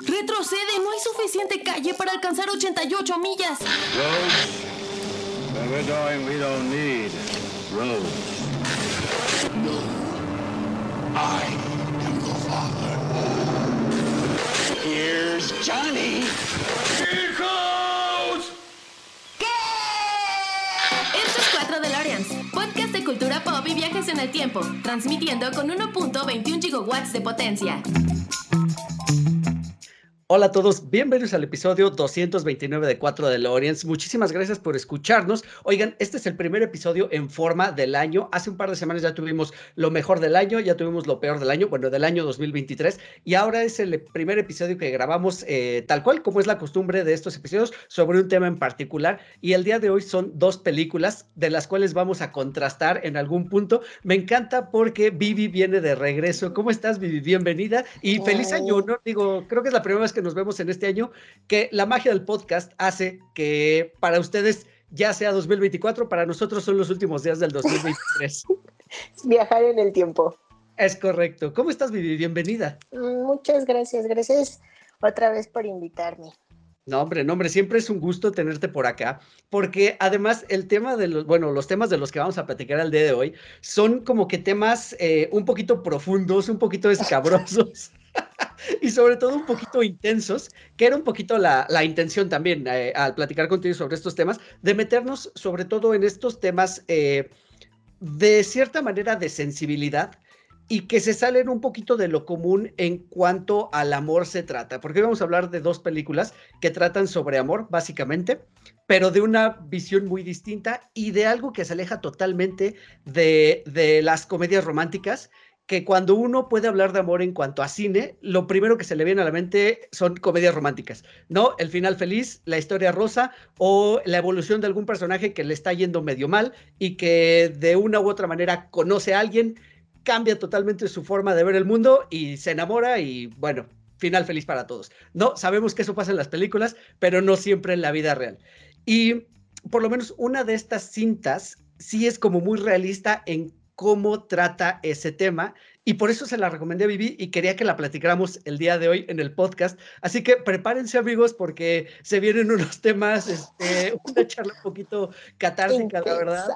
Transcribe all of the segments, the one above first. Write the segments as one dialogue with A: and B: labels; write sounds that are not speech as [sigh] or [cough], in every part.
A: Retrocede, no hay suficiente calle para alcanzar 88 millas.
B: Roads? Where we're going, we don't need roads.
C: I am your father.
B: Here's Johnny. Hijos!
A: Esto es 4 DeLoreans, podcast de cultura pop y viajes en el tiempo, transmitiendo con 1.21 gigawatts de potencia.
D: Hola a todos, bienvenidos al episodio 229 de 4 de Lorians. Muchísimas gracias por escucharnos. Oigan, este es el primer episodio en forma del año. Hace un par de semanas ya tuvimos lo mejor del año, ya tuvimos lo peor del año, bueno, del año 2023. Y ahora es el primer episodio que grabamos eh, tal cual, como es la costumbre de estos episodios, sobre un tema en particular. Y el día de hoy son dos películas de las cuales vamos a contrastar en algún punto. Me encanta porque Vivi viene de regreso. ¿Cómo estás, Vivi? Bienvenida y feliz año, ¿no? Digo, creo que es la primera vez que nos vemos en este año, que la magia del podcast hace que para ustedes ya sea 2024, para nosotros son los últimos días del 2023. [laughs]
E: Viajar en el tiempo.
D: es correcto. ¿Cómo estás, Vivi? Bienvenida.
E: Muchas gracias, gracias otra vez por invitarme.
D: No, hombre, no, hombre, siempre es un gusto tenerte por acá, porque además el tema de los, bueno, los temas de los que vamos a platicar al día de hoy son como que temas eh, un poquito profundos, un poquito escabrosos. [laughs] [laughs] y sobre todo un poquito intensos, que era un poquito la, la intención también eh, al platicar contigo sobre estos temas, de meternos sobre todo en estos temas eh, de cierta manera de sensibilidad y que se salen un poquito de lo común en cuanto al amor se trata, porque hoy vamos a hablar de dos películas que tratan sobre amor, básicamente, pero de una visión muy distinta y de algo que se aleja totalmente de, de las comedias románticas que cuando uno puede hablar de amor en cuanto a cine, lo primero que se le viene a la mente son comedias románticas, ¿no? El final feliz, la historia rosa o la evolución de algún personaje que le está yendo medio mal y que de una u otra manera conoce a alguien, cambia totalmente su forma de ver el mundo y se enamora y bueno, final feliz para todos. No, sabemos que eso pasa en las películas, pero no siempre en la vida real. Y por lo menos una de estas cintas sí es como muy realista en cómo trata ese tema y por eso se la recomendé a Vivi y quería que la platicáramos el día de hoy en el podcast. Así que prepárense amigos porque se vienen unos temas, este, [laughs] una charla un poquito catártica, la verdad.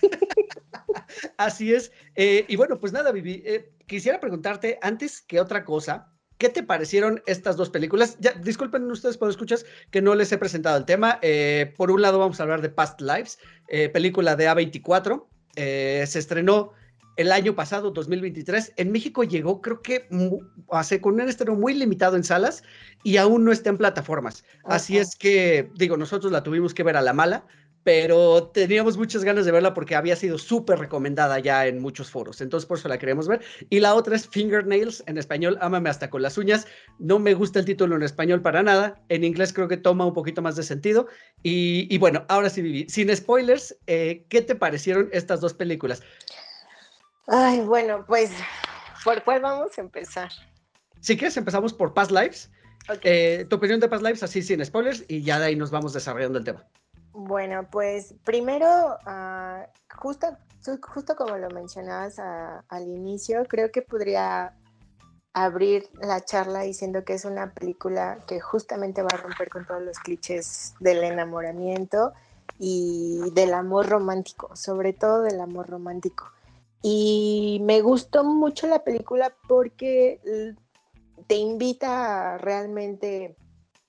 D: [laughs] Así es. Eh, y bueno, pues nada, Vivi, eh, quisiera preguntarte antes que otra cosa, ¿Qué te parecieron estas dos películas? Ya, disculpen ustedes por escuchas que no les he presentado el tema. Eh, por un lado vamos a hablar de Past Lives, eh, película de A24, eh, se estrenó el año pasado, 2023. En México llegó, creo que hace con un estreno muy limitado en salas y aún no está en plataformas. Así es que, digo, nosotros la tuvimos que ver a la mala, pero teníamos muchas ganas de verla porque había sido súper recomendada ya en muchos foros, entonces por eso la queremos ver. Y la otra es Fingernails, en español, Ámame hasta con las uñas. No me gusta el título en español para nada, en inglés creo que toma un poquito más de sentido. Y, y bueno, ahora sí, Vivi, sin spoilers, eh, ¿qué te parecieron estas dos películas?
E: Ay, bueno, pues, ¿por cuál vamos a empezar?
D: Si quieres, empezamos por Past Lives. Okay. Eh, tu opinión de Past Lives, así sin spoilers, y ya de ahí nos vamos desarrollando el tema.
E: Bueno, pues primero, uh, justo, justo como lo mencionabas a, al inicio, creo que podría abrir la charla diciendo que es una película que justamente va a romper con todos los clichés del enamoramiento y del amor romántico, sobre todo del amor romántico. Y me gustó mucho la película porque te invita realmente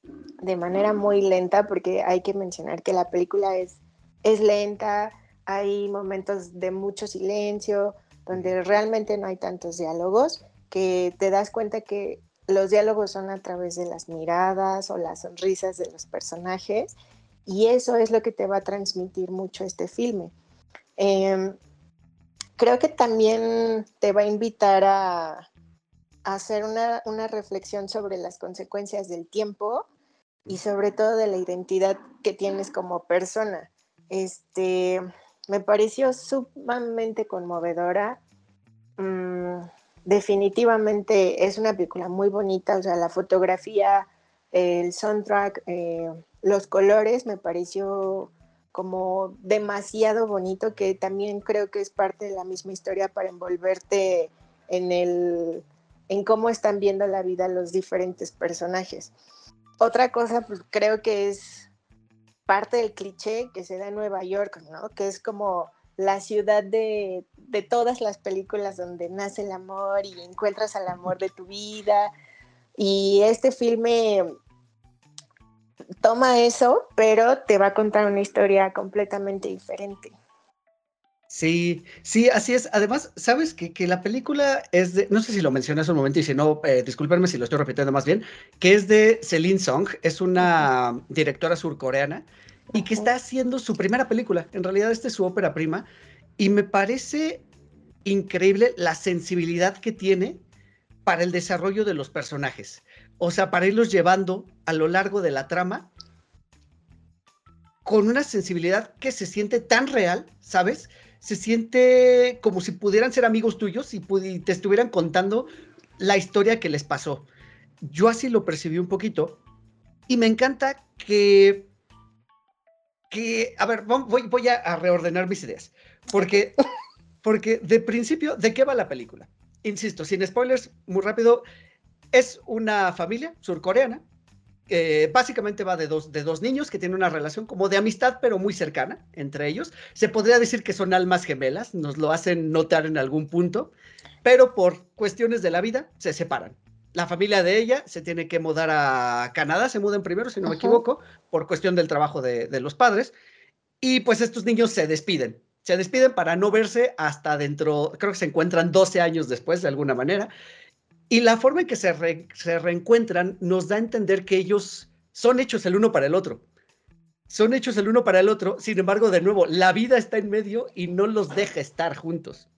E: de manera muy lenta, porque hay que mencionar que la película es, es lenta, hay momentos de mucho silencio, donde realmente no hay tantos diálogos, que te das cuenta que los diálogos son a través de las miradas o las sonrisas de los personajes, y eso es lo que te va a transmitir mucho este filme. Eh, creo que también te va a invitar a, a hacer una, una, reflexión sobre las consecuencias del tiempo y sobre todo de la identidad que tienes como persona. Este, me pareció sumamente conmovedora. Mm, definitivamente es una película muy bonita, o sea, la fotografía, el soundtrack, eh, los colores me pareció como demasiado bonito, que también creo que es parte de la misma historia para envolverte en el, en cómo están viendo la vida los diferentes personajes. Otra cosa, pues creo que es parte del cliché que se da en Nueva York, ¿no? Que es como la ciudad de, de todas las películas donde nace el amor y encuentras al amor de tu vida. Y este filme toma eso, pero te va a contar una historia completamente diferente.
D: Sí, sí, así es. Además, sabes que, que, la película es de, no sé si lo mencioné hace un momento y si no, eh, discúlpenme si lo estoy repitiendo más bien, que es de Celine Song, es una directora surcoreana y que está haciendo su primera película. En realidad, esta es su ópera prima y me parece increíble la sensibilidad que tiene para el desarrollo de los personajes. O sea, para irlos llevando a lo largo de la trama con una sensibilidad que se siente tan real, ¿sabes? Se siente como si pudieran ser amigos tuyos y, te estuvieran contando la historia que les pasó. Yo así lo percibí un poquito y me encanta que, que a ver, voy, voy a, reordenar mis ideas, porque, porque de principio, ¿de qué va la película? Insisto, sin spoilers, muy rápido, es una familia surcoreana básicamente va de dos, de dos niños que tienen una relación como de amistad, pero muy cercana entre ellos. Se podría decir que son almas gemelas, nos lo hacen notar en algún punto, pero por cuestiones de la vida se separan. La familia de ella se tiene que mudar a Canadá, se mudan primero, si no me equivoco, por cuestión del trabajo de, de los padres. Y pues estos niños se despiden, se despiden para no verse hasta dentro, creo que se encuentran 12 años después de alguna manera. Y la forma en que se, reencuentran nos da a entender que ellos son hechos el uno para el otro. Son hechos el uno para el otro, sin embargo, de nuevo, la vida está en medio y no los deja estar juntos.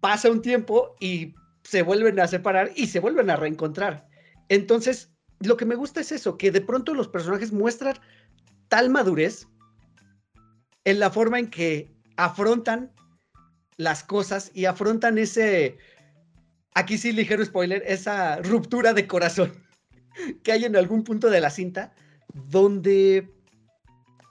D: Pasa un tiempo y se vuelven a separar y se vuelven a reencontrar. Entonces, lo que me gusta es eso, que de pronto los personajes muestran tal madurez en la forma en que afrontan las cosas y afrontan ese, aquí sí, ligero spoiler, esa ruptura de corazón [laughs] que hay en algún punto de la cinta, donde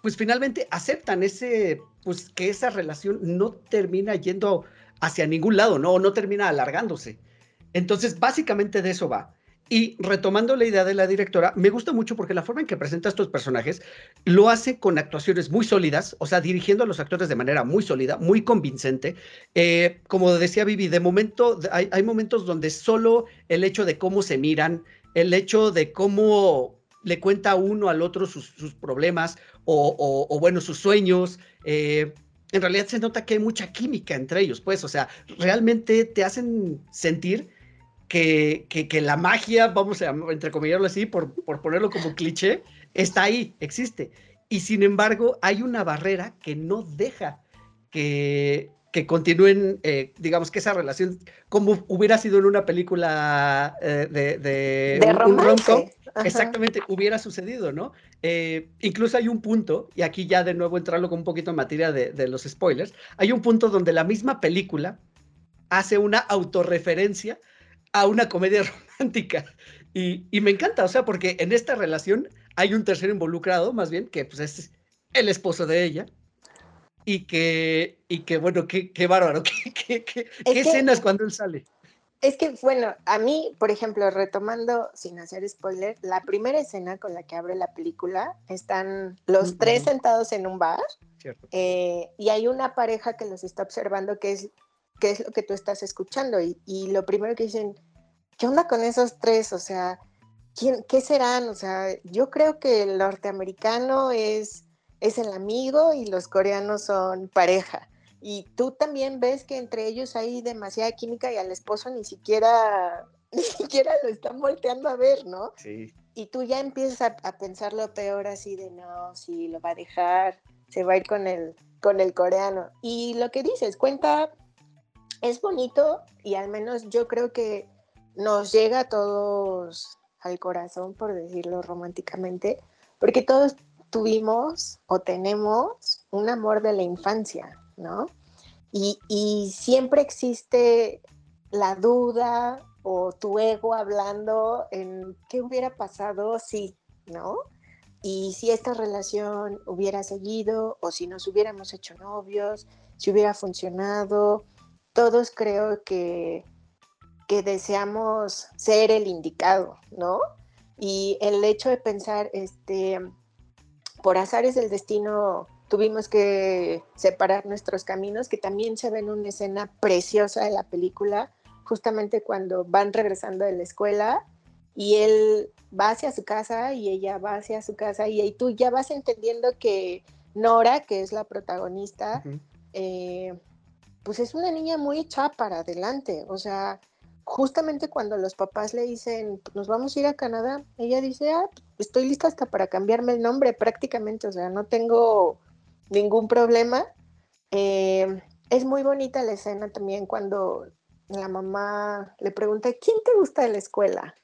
D: pues finalmente aceptan ese, pues que esa relación no termina yendo hacia ningún lado, ¿no? No termina alargándose. Entonces, básicamente de eso va. Y retomando la idea de la directora, me gusta mucho porque la forma en que presenta estos personajes lo hace con actuaciones muy sólidas, o sea, dirigiendo a los actores de manera muy sólida, muy convincente. Eh, como decía Vivi, de momento hay, momentos donde solo el hecho de cómo se miran, el hecho de cómo le cuenta uno al otro sus, problemas o, bueno, sus sueños. Eh, en realidad se nota que hay mucha química entre ellos, pues, o sea, realmente te hacen sentir que, que, la magia, vamos a entrecomillarlo así, por, por ponerlo como cliché, está ahí, existe. Y sin embargo, hay una barrera que no deja que, que continúen, eh, digamos que esa relación, como hubiera sido en una película eh, de, de,
E: de un, rom
D: exactamente, hubiera sucedido, ¿no? Eh, incluso hay un punto, y aquí ya de nuevo entrarlo con un poquito en materia de, de, los spoilers, hay un punto donde la misma película hace una autorreferencia a una comedia [laughs] romántica. Y, y, me encanta, o sea, porque en esta relación hay un tercero involucrado, más bien, que pues es el esposo de ella. Y que, y que bueno, qué, qué bárbaro, [laughs] qué, qué, qué, escenas cuando él sale.
E: Es que, bueno, a mí, por ejemplo, retomando, sin hacer spoiler, la primera escena con la que abre la película, están los tres sentados en un bar eh, y hay una pareja que los está observando que es qué es lo que tú estás escuchando. Y, y, lo primero que dicen, ¿qué onda con esos tres? O sea, ¿quién, ¿qué serán? O sea, yo creo que el norteamericano es, es el amigo y los coreanos son pareja. Y tú también ves que entre ellos hay demasiada química y al esposo ni siquiera, [laughs] ni siquiera lo están volteando a ver, ¿no?
D: Sí.
E: Y tú ya empiezas a, a pensar lo peor así de, no, sí, lo va a dejar, se va a ir con el, con el coreano. Y lo que dices, cuenta es bonito y al menos yo creo que nos llega a todos al corazón, por decirlo románticamente, porque todos tuvimos o tenemos un amor de la infancia, ¿no? Y, y siempre existe la duda o tu ego hablando en qué hubiera pasado si, ¿no? Y si esta relación hubiera seguido o si nos hubiéramos hecho novios, si hubiera funcionado, todos creo que que deseamos ser el indicado, ¿no? Y el hecho de pensar, este, por azares del destino tuvimos que separar nuestros caminos, que también se ve en una escena preciosa de la película, justamente cuando van regresando de la escuela y él va hacia su casa y ella va hacia su casa y tú ya vas entendiendo que Nora, que es la protagonista, eh, pues es una niña muy echada para adelante, o sea, justamente cuando los papás le dicen, nos vamos a ir a Canadá, ella dice, ah, estoy lista hasta para cambiarme el nombre prácticamente, o sea, no tengo ningún problema. Eh, es muy bonita la escena también cuando la mamá le pregunta, ¿quién te gusta de la escuela?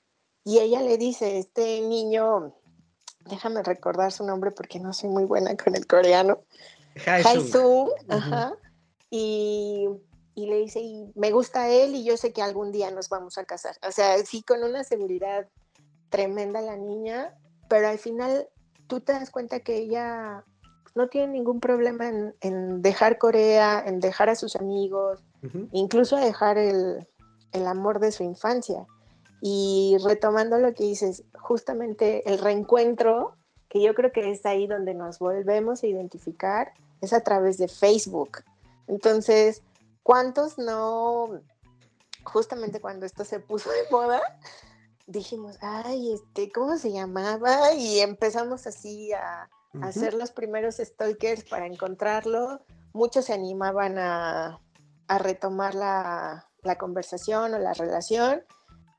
E: Y ella le dice, este niño, déjame recordar su nombre porque no soy muy buena con el coreano. Haisung. Ajá. Y, y, le dice, y me gusta él y yo sé que algún día nos vamos a casar. O sea, sí, con una seguridad tremenda la niña, pero al final tú te das cuenta que ella no tiene ningún problema en, dejar Corea, en dejar a sus amigos, incluso a dejar el, el amor de su infancia. Y retomando lo que dices, justamente el reencuentro, que yo creo que es ahí donde nos volvemos a identificar, es a través de Facebook. Entonces, ¿cuántos no, justamente cuando esto se puso de moda, dijimos, ay, este, ¿cómo se llamaba? Y empezamos así a, hacer los primeros stalkers para encontrarlo. Muchos se animaban a, retomar la, la, conversación o la relación.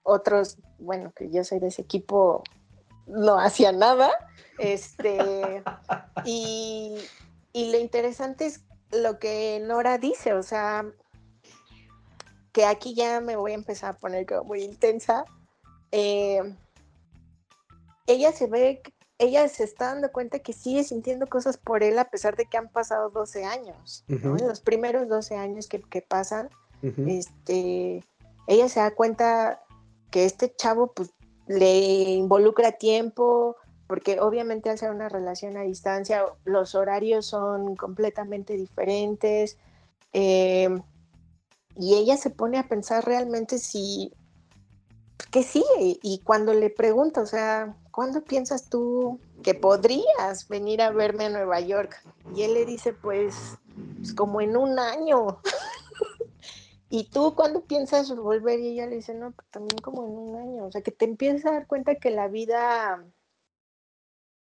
E: Otros, bueno, que yo soy de ese equipo, no hacía nada. Este, [laughs] y, y lo interesante es lo que Nora dice, o sea, que aquí ya me voy a empezar a poner como muy intensa. Eh, ella se ve ella se está dando cuenta que sigue sintiendo cosas por él a pesar de que han pasado 12 años. En los primeros 12 años que, pasan, este, ella se da cuenta que este chavo pues, le involucra tiempo, porque obviamente al ser una relación a distancia, los horarios son completamente diferentes. Em, y ella se pone a pensar realmente si, ¿qué sigue? Y cuando le pregunta, o sea, ¿cuándo piensas tú que podrías venir a verme a Nueva York? Y él le dice, pues, pues como en un año. [laughs] ¿Y tú cuándo piensas volver? Y ella le dice, no, pues también como en un año. O sea, que te empiezas a dar cuenta que la vida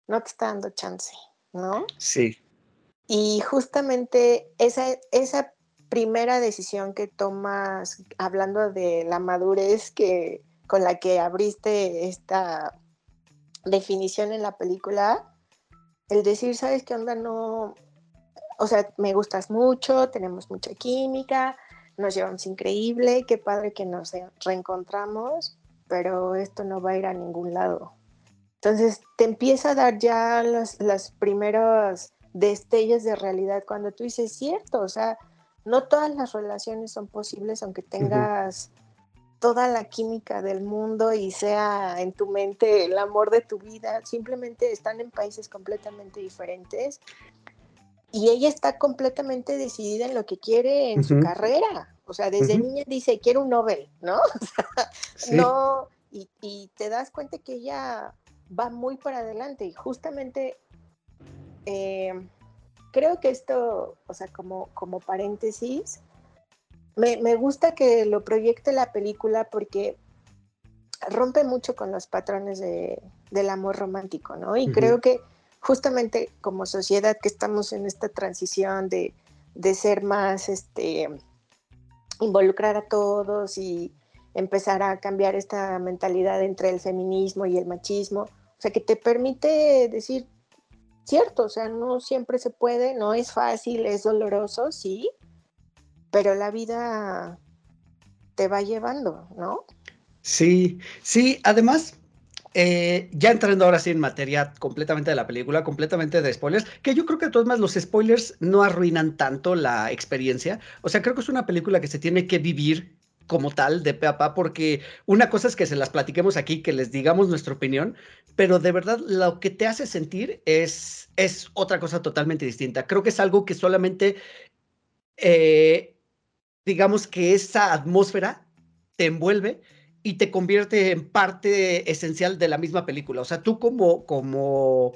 E: no te está dando chance, ¿no?
D: Sí.
E: Y justamente esa, esa primera decisión que tomas, hablando de la madurez que, con la que abriste esta definición en la película, el decir, ¿sabes qué onda? No, o sea, me gustas mucho, tenemos mucha química, nos llevamos increíble, qué padre que nos reencontramos, pero esto no va a ir a ningún lado. Entonces te empieza a dar ya los, los primeros destellos de realidad cuando tú dices, cierto, o sea, no todas las relaciones son posibles aunque tengas toda la química del mundo y sea en tu mente el amor de tu vida, simplemente están en países completamente diferentes y ella está completamente decidida en lo que quiere en su carrera. O sea, desde niña dice, quiero un Nobel, ¿no? [laughs] No, y, y, te das cuenta que ella va muy para adelante y justamente eh, creo que esto, o sea, como, como paréntesis, me, gusta que lo proyecte la película porque rompe mucho con los patrones del amor romántico, ¿no? Y creo que justamente como sociedad que estamos en esta transición de, ser más, este, involucrar a todos y empezar a cambiar esta mentalidad entre el feminismo y el machismo, o sea, que te permite decir, cierto, o sea, no siempre se puede, no es fácil, es doloroso, sí, pero la vida te va llevando, ¿no?
D: Sí, sí, además, eh, ya entrando ahora sí en materia completamente de la película, completamente de spoilers, que yo creo que de todas más los spoilers no arruinan tanto la experiencia. O sea, creo que es una película que se tiene que vivir como tal de pe a pa, porque una cosa es que se las platiquemos aquí, que les digamos nuestra opinión, pero de verdad lo que te hace sentir es, es otra cosa totalmente distinta. Creo que es algo que solamente eh, digamos que esa atmósfera te envuelve y te convierte en parte esencial de la misma película. O sea, tú como, como,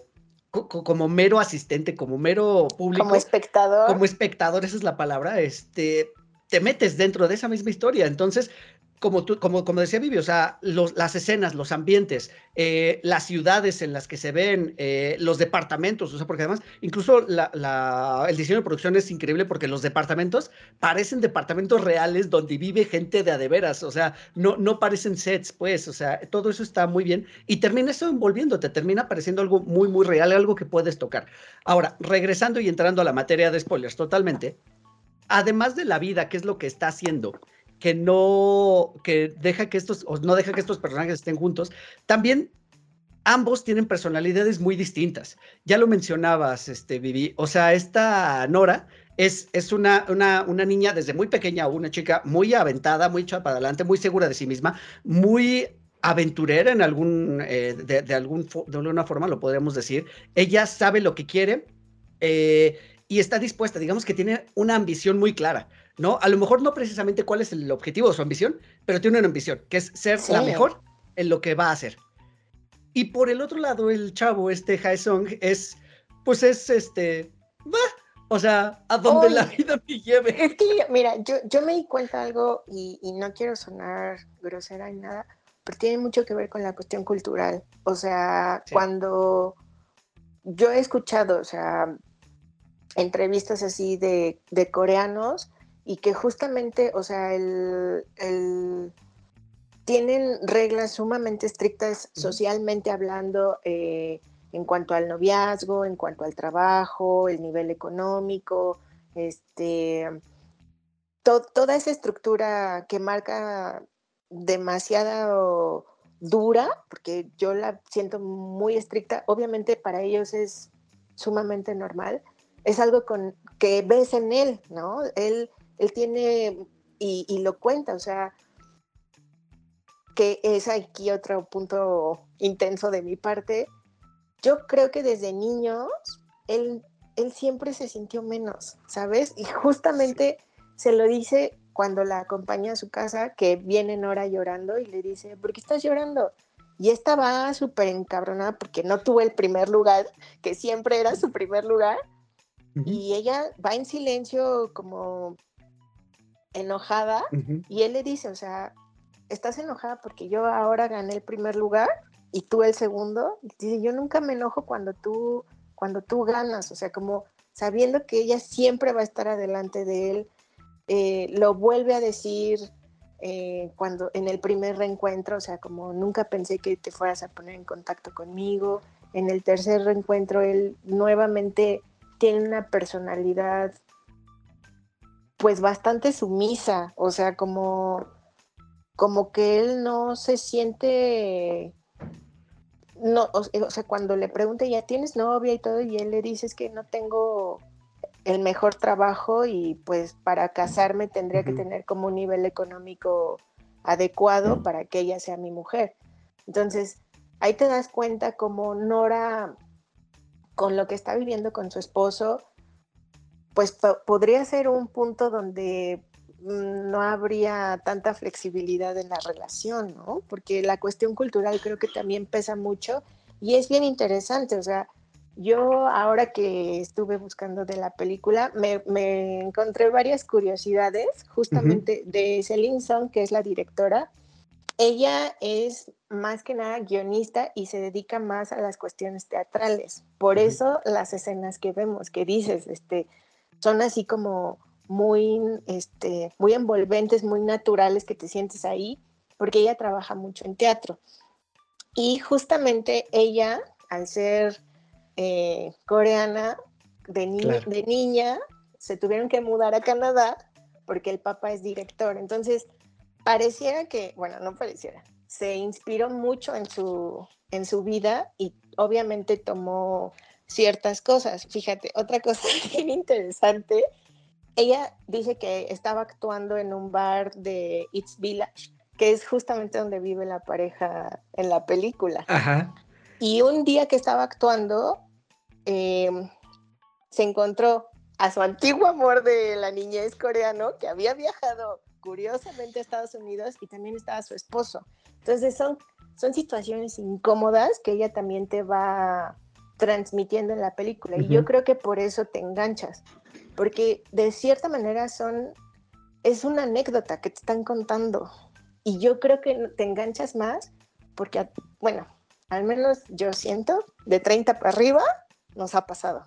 D: como mero asistente, como mero público.
E: Como espectador.
D: Como espectador, esa es la palabra, este, te metes dentro de esa misma historia. Entonces, como, tú, como, como decía Vivi, o sea, las escenas, los ambientes, eh, las ciudades en las que se ven, eh, los departamentos, o sea, porque además, incluso el diseño de producción es increíble porque los departamentos parecen departamentos reales donde vive gente de a de veras, o sea, no, no parecen sets, pues, o sea, todo eso está muy bien y termina eso envolviéndote, termina pareciendo algo muy, muy real, algo que puedes tocar. Ahora, regresando y entrando a la materia de spoilers totalmente, además de la vida, ¿qué es lo que está haciendo? que no, que deja que estos, o no deja que estos personajes estén juntos, también ambos tienen personalidades muy distintas. Ya lo mencionabas, este, Vivi. O sea, esta Nora es, es una, una, una, niña desde muy pequeña, una chica muy aventada, muy echada para adelante, muy segura de sí misma, muy aventurera en algún, eh, de, algún, de alguna forma lo podríamos decir. Ella sabe lo que quiere eh, y está dispuesta, digamos que tiene una ambición muy clara. ¿no? A lo mejor no precisamente cuál es el objetivo de su ambición, pero tiene una ambición, que es ser la mejor en lo que va a hacer. Y por el otro lado, el chavo, este Song es, pues es este, o sea, a donde la vida me lleve.
E: Es que, mira, yo, yo me di cuenta de algo y, no quiero sonar grosera ni nada, pero tiene mucho que ver con la cuestión cultural. O sea, cuando yo he escuchado, o sea, entrevistas así de, de coreanos y que justamente, o sea, el, tienen reglas sumamente estrictas socialmente hablando eh, en cuanto al noviazgo, en cuanto al trabajo, el nivel económico, este, toda esa estructura que marca demasiado dura, porque yo la siento muy estricta, obviamente para ellos es sumamente normal, es algo con, que ves en él, ¿no? Él él tiene, y, lo cuenta, o sea, que es aquí otro punto intenso de mi parte. Yo creo que desde niños él, él siempre se sintió menos, ¿sabes? Y justamente se lo dice cuando la acompaña a su casa, que viene Nora llorando y le dice, ¿por qué estás llorando? Y esta va súper encabronada porque no tuvo el primer lugar, que siempre era su primer lugar. Y ella va en silencio como enojada y él le dice, o sea, estás enojada porque yo ahora gané el primer lugar y tú el segundo. dice, yo nunca me enojo cuando tú, cuando tú ganas, o sea, como sabiendo que ella siempre va a estar adelante de él, eh, lo vuelve a decir eh, cuando en el primer reencuentro, o sea, como nunca pensé que te fueras a poner en contacto conmigo. En el tercer reencuentro, él nuevamente tiene una personalidad pues bastante sumisa, o sea, como, como que él no se siente, no, o, sea, cuando le pregunta, ¿ya tienes novia y todo? Y él le dice, es que no tengo el mejor trabajo y pues para casarme tendría que tener como un nivel económico adecuado para que ella sea mi mujer. Entonces, ahí te das cuenta como Nora, con lo que está viviendo con su esposo, pues podría ser un punto donde mm, no habría tanta flexibilidad en la relación, ¿no? Porque la cuestión cultural creo que también pesa mucho y es bien interesante, o sea, yo ahora que estuve buscando de la película, me, encontré varias curiosidades justamente de Celine Song, que es la directora. Ella es más que nada guionista y se dedica más a las cuestiones teatrales. Por eso las escenas que vemos, que dices, este, son así como muy, este, muy envolventes, muy naturales que te sientes ahí, porque ella trabaja mucho en teatro. Y justamente ella, al ser eh, coreana, de, de niña, se tuvieron que mudar a Canadá porque el papá es director. Entonces, pareciera que, bueno, no pareciera, se inspiró mucho en su, en su vida y obviamente tomó ciertas cosas. Fíjate, otra cosa [laughs] bien interesante, ella dice que estaba actuando en un bar de It's Village, que es justamente donde vive la pareja en la película. Y un día que estaba actuando, em, se encontró a su antiguo amor de la niñez coreano, que había viajado curiosamente a Estados Unidos y también estaba su esposo. Entonces son, son situaciones incómodas que ella también te va transmitiendo en la película. Y yo creo que por eso te enganchas, porque de cierta manera son, es una anécdota que te están contando. Y yo creo que te enganchas más porque, bueno, al menos yo siento, de 30 para arriba, nos ha pasado.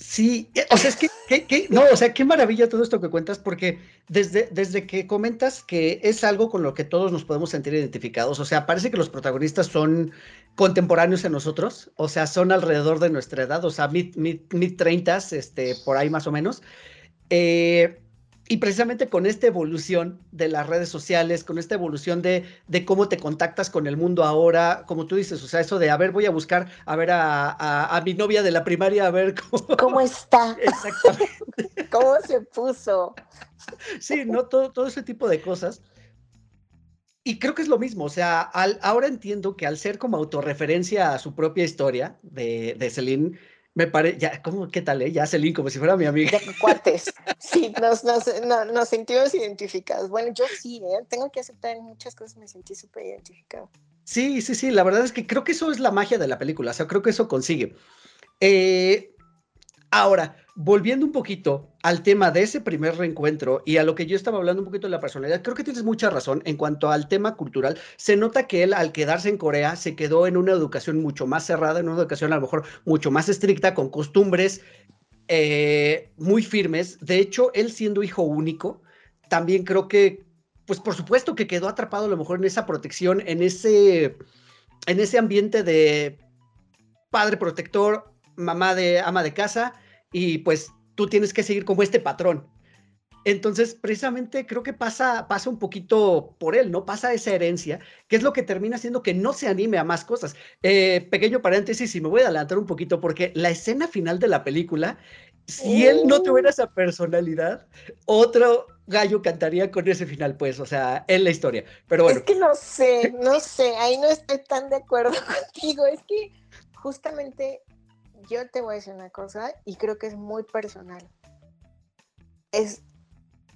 D: Sí, eh, o sea, es que, no, o sea, qué maravilla todo esto que cuentas, porque desde, desde que comentas que es algo con lo que todos nos podemos sentir identificados, o sea, parece que los protagonistas son contemporáneos en nosotros, o sea, son alrededor de nuestra edad, o sea, mid, mid, mid 30, este, por ahí más o menos. Eh, y precisamente con esta evolución de las redes sociales, con esta evolución de, de, cómo te contactas con el mundo ahora, como tú dices, o sea, eso de, a ver, voy a buscar, a ver a, a, mi novia de la primaria, a ver
E: cómo, ¿Cómo [laughs] está. Exactamente. [laughs] ¿Cómo se puso?
D: Sí, ¿no? Todo, todo ese tipo de cosas. Y creo que es lo mismo, o sea, al, ahora entiendo que al ser como autorreferencia a su propia historia de, de Celine, me parece, ya, ¿cómo, qué tal, eh? Ya Celine, como si fuera mi amiga. [laughs]
E: Cuates. Sí, nos, nos, nos, sentimos identificados. Bueno, yo sí, ¿eh? Tengo que aceptar en muchas cosas, me sentí súper identificado.
D: Sí, sí, sí, la verdad es que creo que eso es la magia de la película, o sea, creo que eso consigue. Eh, Ahora, volviendo un poquito al tema de ese primer reencuentro y a lo que yo estaba hablando un poquito de la personalidad, creo que tienes mucha razón en cuanto al tema cultural. Se nota que él al quedarse en Corea se quedó en una educación mucho más cerrada, en una educación a lo mejor mucho más estricta, con costumbres eh, muy firmes. De hecho, él siendo hijo único, también creo que, pues por supuesto que quedó atrapado a lo mejor en esa protección, en ese, en ese ambiente de padre protector, mamá de ama de casa y pues tú tienes que seguir como este patrón. Entonces, precisamente creo que pasa, pasa un poquito por él, ¿no? Pasa esa herencia, que es lo que termina haciendo que no se anime a más cosas. Eh, pequeño paréntesis, y me voy a adelantar un poquito, porque la escena final de la película, si él no tuviera oh. esa personalidad, otro gallo cantaría con ese final, pues, o sea, en la historia. Pero bueno.
E: Es que no sé, no sé, ahí no estoy tan de acuerdo [laughs] contigo, es que justamente yo te voy a decir una cosa y creo que es muy personal. Es,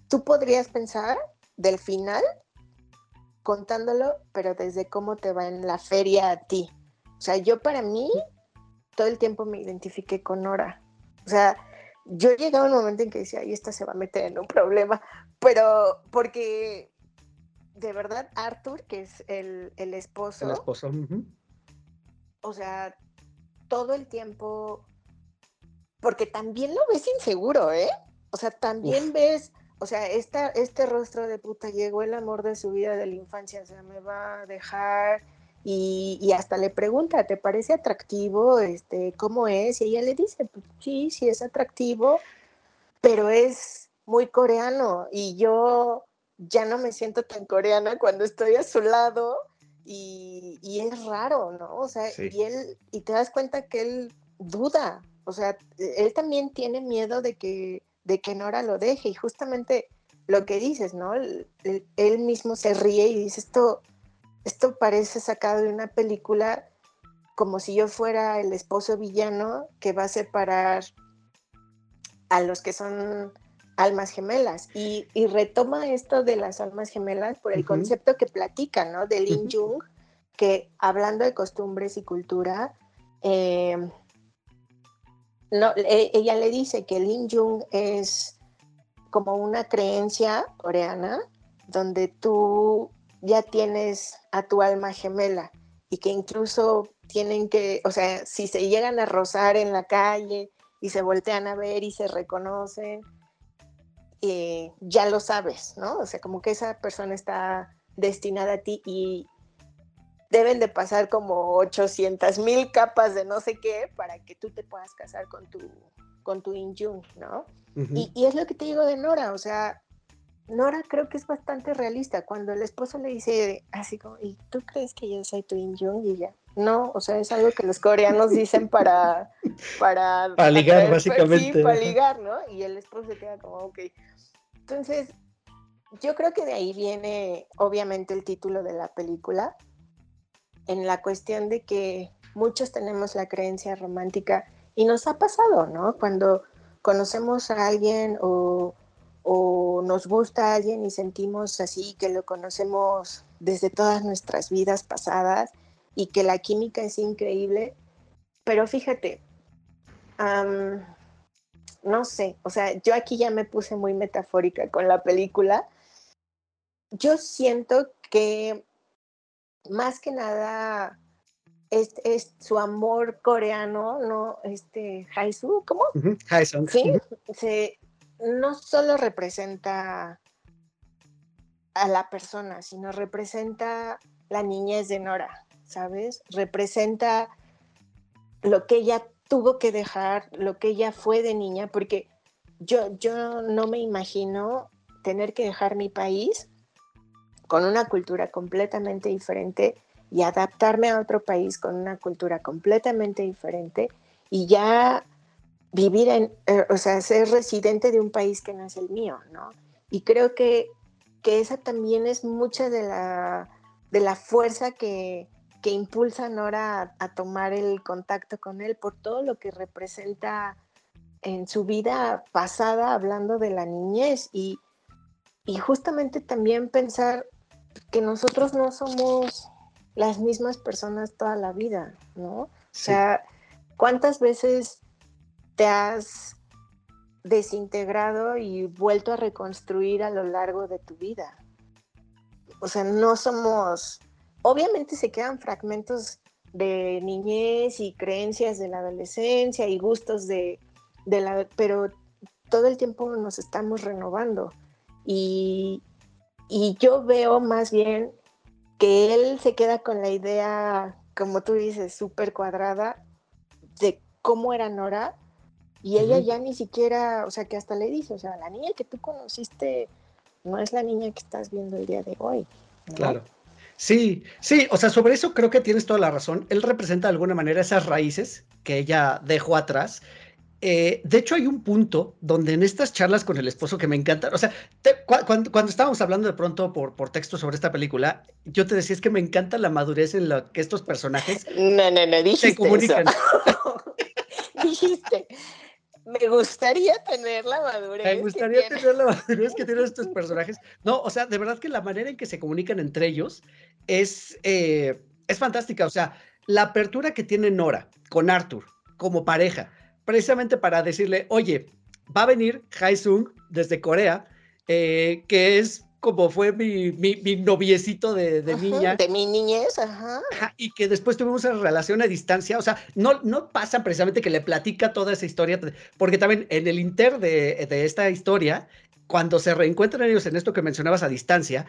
E: tú podrías pensar del final contándolo, pero desde cómo te va en la feria a ti. O sea, yo para mí todo el tiempo me identifiqué con Nora. O sea, yo llegaba un momento en que decía, ay, esta se va a meter en un problema, pero porque de verdad Arthur, que es el, esposo.
D: El esposo.
E: O sea, todo el tiempo, porque también lo ves inseguro, ¿eh? O sea, también ves, o sea, esta, este rostro de puta llegó el amor de su vida de la infancia, o sea, me va a dejar. Y, hasta le pregunta, ¿te parece atractivo? Este, ¿Cómo es? Y ella le dice, pues, sí, sí es atractivo, pero es muy coreano y yo ya no me siento tan coreana cuando estoy a su lado y, es raro, ¿no? O sea, y él, y te das cuenta que él duda, o sea, él también tiene miedo de que, de que Nora lo deje, y justamente lo que dices, ¿no? Él, mismo se ríe y dice, esto, esto parece sacado de una película como si yo fuera el esposo villano que va a separar a los que son almas gemelas y, retoma esto de las almas gemelas por el concepto que platica, ¿no? De Lin Jung, que hablando de costumbres y cultura, em, no, e, ella le dice que Lin Jung es como una creencia coreana donde tú ya tienes a tu alma gemela y que incluso tienen que, o sea, si se llegan a rozar en la calle y se voltean a ver y se reconocen, eh, ya lo sabes, ¿no? O sea, como que esa persona está destinada a ti y deben de pasar como 800 mil capas de no sé qué para que tú te puedas casar con tu, con tu Injun, ¿no? y, y, es lo que te digo de Nora, o sea, Nora creo que es bastante realista. Cuando el esposo le dice así como, ¿y tú crees que yo soy tu Injun? Y ella, no, o sea, es algo que los coreanos dicen para... Para,
D: para ligar, básicamente.
E: Sí, para ligar, ¿no? Y el esposo se queda como, ok. Entonces, yo creo que de ahí viene, obviamente, el título de la película, en la cuestión de que muchos tenemos la creencia romántica y nos ha pasado, ¿no? Cuando conocemos a alguien o, o nos gusta alguien y sentimos así que lo conocemos desde todas nuestras vidas pasadas y que la química es increíble. Pero fíjate, no sé, o sea, yo aquí ya me puse muy metafórica con la película. Yo siento que más que nada es, es su amor coreano, ¿no? Este, Haisu, ¿cómo? Sí, se, no solo representa a la persona, sino representa la niñez de Nora, ¿sabes? Representa lo que ella tuvo que dejar, lo que ella fue de niña, porque yo, yo no me imagino tener que dejar mi país con una cultura completamente diferente y adaptarme a otro país con una cultura completamente diferente y ya vivir en, eh, o sea, ser residente de un país que no es el mío, ¿no? Y creo que, que esa también es mucha de la, de la fuerza que, que impulsa a Nora a, tomar el contacto con él por todo lo que representa en su vida pasada, hablando de la niñez y, y justamente también pensar que nosotros no somos las mismas personas toda la vida, ¿no? O sea, ¿cuántas veces te has desintegrado y vuelto a reconstruir a lo largo de tu vida. O sea, no somos, obviamente se quedan fragmentos de niñez y creencias de la adolescencia y gustos de, la, pero todo el tiempo nos estamos renovando. Y, y yo veo más bien que él se queda con la idea, como tú dices, súper cuadrada de cómo era Nora y ella ya ni siquiera, o sea, que hasta le dice, o sea, la niña que tú conociste no es la niña que estás viendo el día de hoy.
D: Claro. Sí, sí, o sea, sobre eso creo que tienes toda la razón. Él representa de alguna manera esas raíces que ella dejó atrás. Eh, de hecho, hay un punto donde en estas charlas con el esposo que me encanta, o sea, cuando, cuando, estábamos hablando de pronto por, por texto sobre esta película, yo te decía es que me encanta la madurez en la que estos personajes [laughs]
E: no, no, no, dijiste se comunican. [laughs] dijiste, me gustaría tener la madurez.
D: Me gustaría tener la madurez que tienen estos personajes. No, o sea, de verdad que la manera en que se comunican entre ellos es, eh, es fantástica. O sea, la apertura que tiene Nora con Arthur como pareja, precisamente para decirle, oye, va a venir Haesung desde Corea, eh, que es como fue mi, mi, noviecito de, de niña.
E: De mi niñez, ajá.
D: Y que después tuvimos una relación a distancia. O sea, no, no pasa precisamente que le platica toda esa historia, porque también en el inter de, de esta historia, cuando se reencuentran ellos en esto que mencionabas a distancia,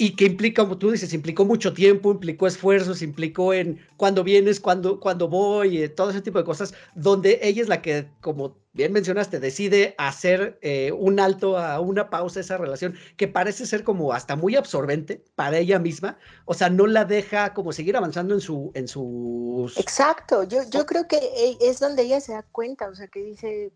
D: y que implica, como tú dices, implicó mucho tiempo, implicó esfuerzos, implicó en cuando vienes, cuando, cuando voy, eh, todo ese tipo de cosas, donde ella es la que, como bien mencionaste, decide hacer eh, un alto a una pausa esa relación, que parece ser como hasta muy absorbente para ella misma, o sea, no la deja como seguir avanzando en su... En sus...
E: Exacto, yo, yo creo que e, es donde ella se da cuenta, o sea, que dice,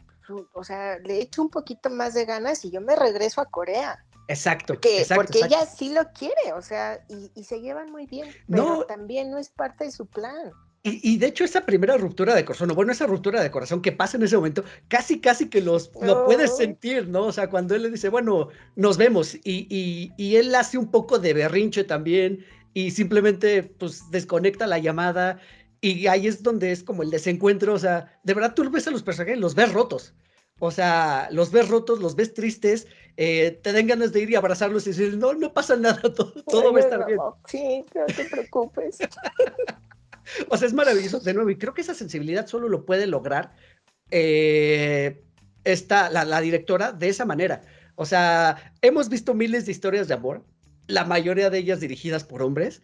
E: o sea, le echo un poquito más de ganas y yo me regreso a Corea.
D: Exacto.
E: porque ella sí lo quiere, o sea, y, se llevan muy bien, pero también no es parte de su plan.
D: Y, de hecho, esa primera ruptura de corazón, bueno, esa ruptura de corazón que pasa en ese momento, casi, casi que los, lo puedes sentir, ¿no? O sea, cuando él le dice, bueno, nos vemos, y, y, él hace un poco de berrinche también, y simplemente, pues, desconecta la llamada, y ahí es donde es como el desencuentro, o sea, de verdad tú ves a los personajes, los ves rotos, o sea, los ves rotos, los ves tristes, eh, te den ganas de ir y abrazarlos y decir, no, no pasa nada, [laughs] todo, va a estar bien. [laughs]
E: Sí, no te preocupes. [laughs]
D: o sea, es maravilloso, de nuevo, y creo que esa sensibilidad solo lo puede lograr eh, esta, la, la directora de esa manera. O sea, hemos visto miles de historias de amor, la mayoría de ellas dirigidas por hombres,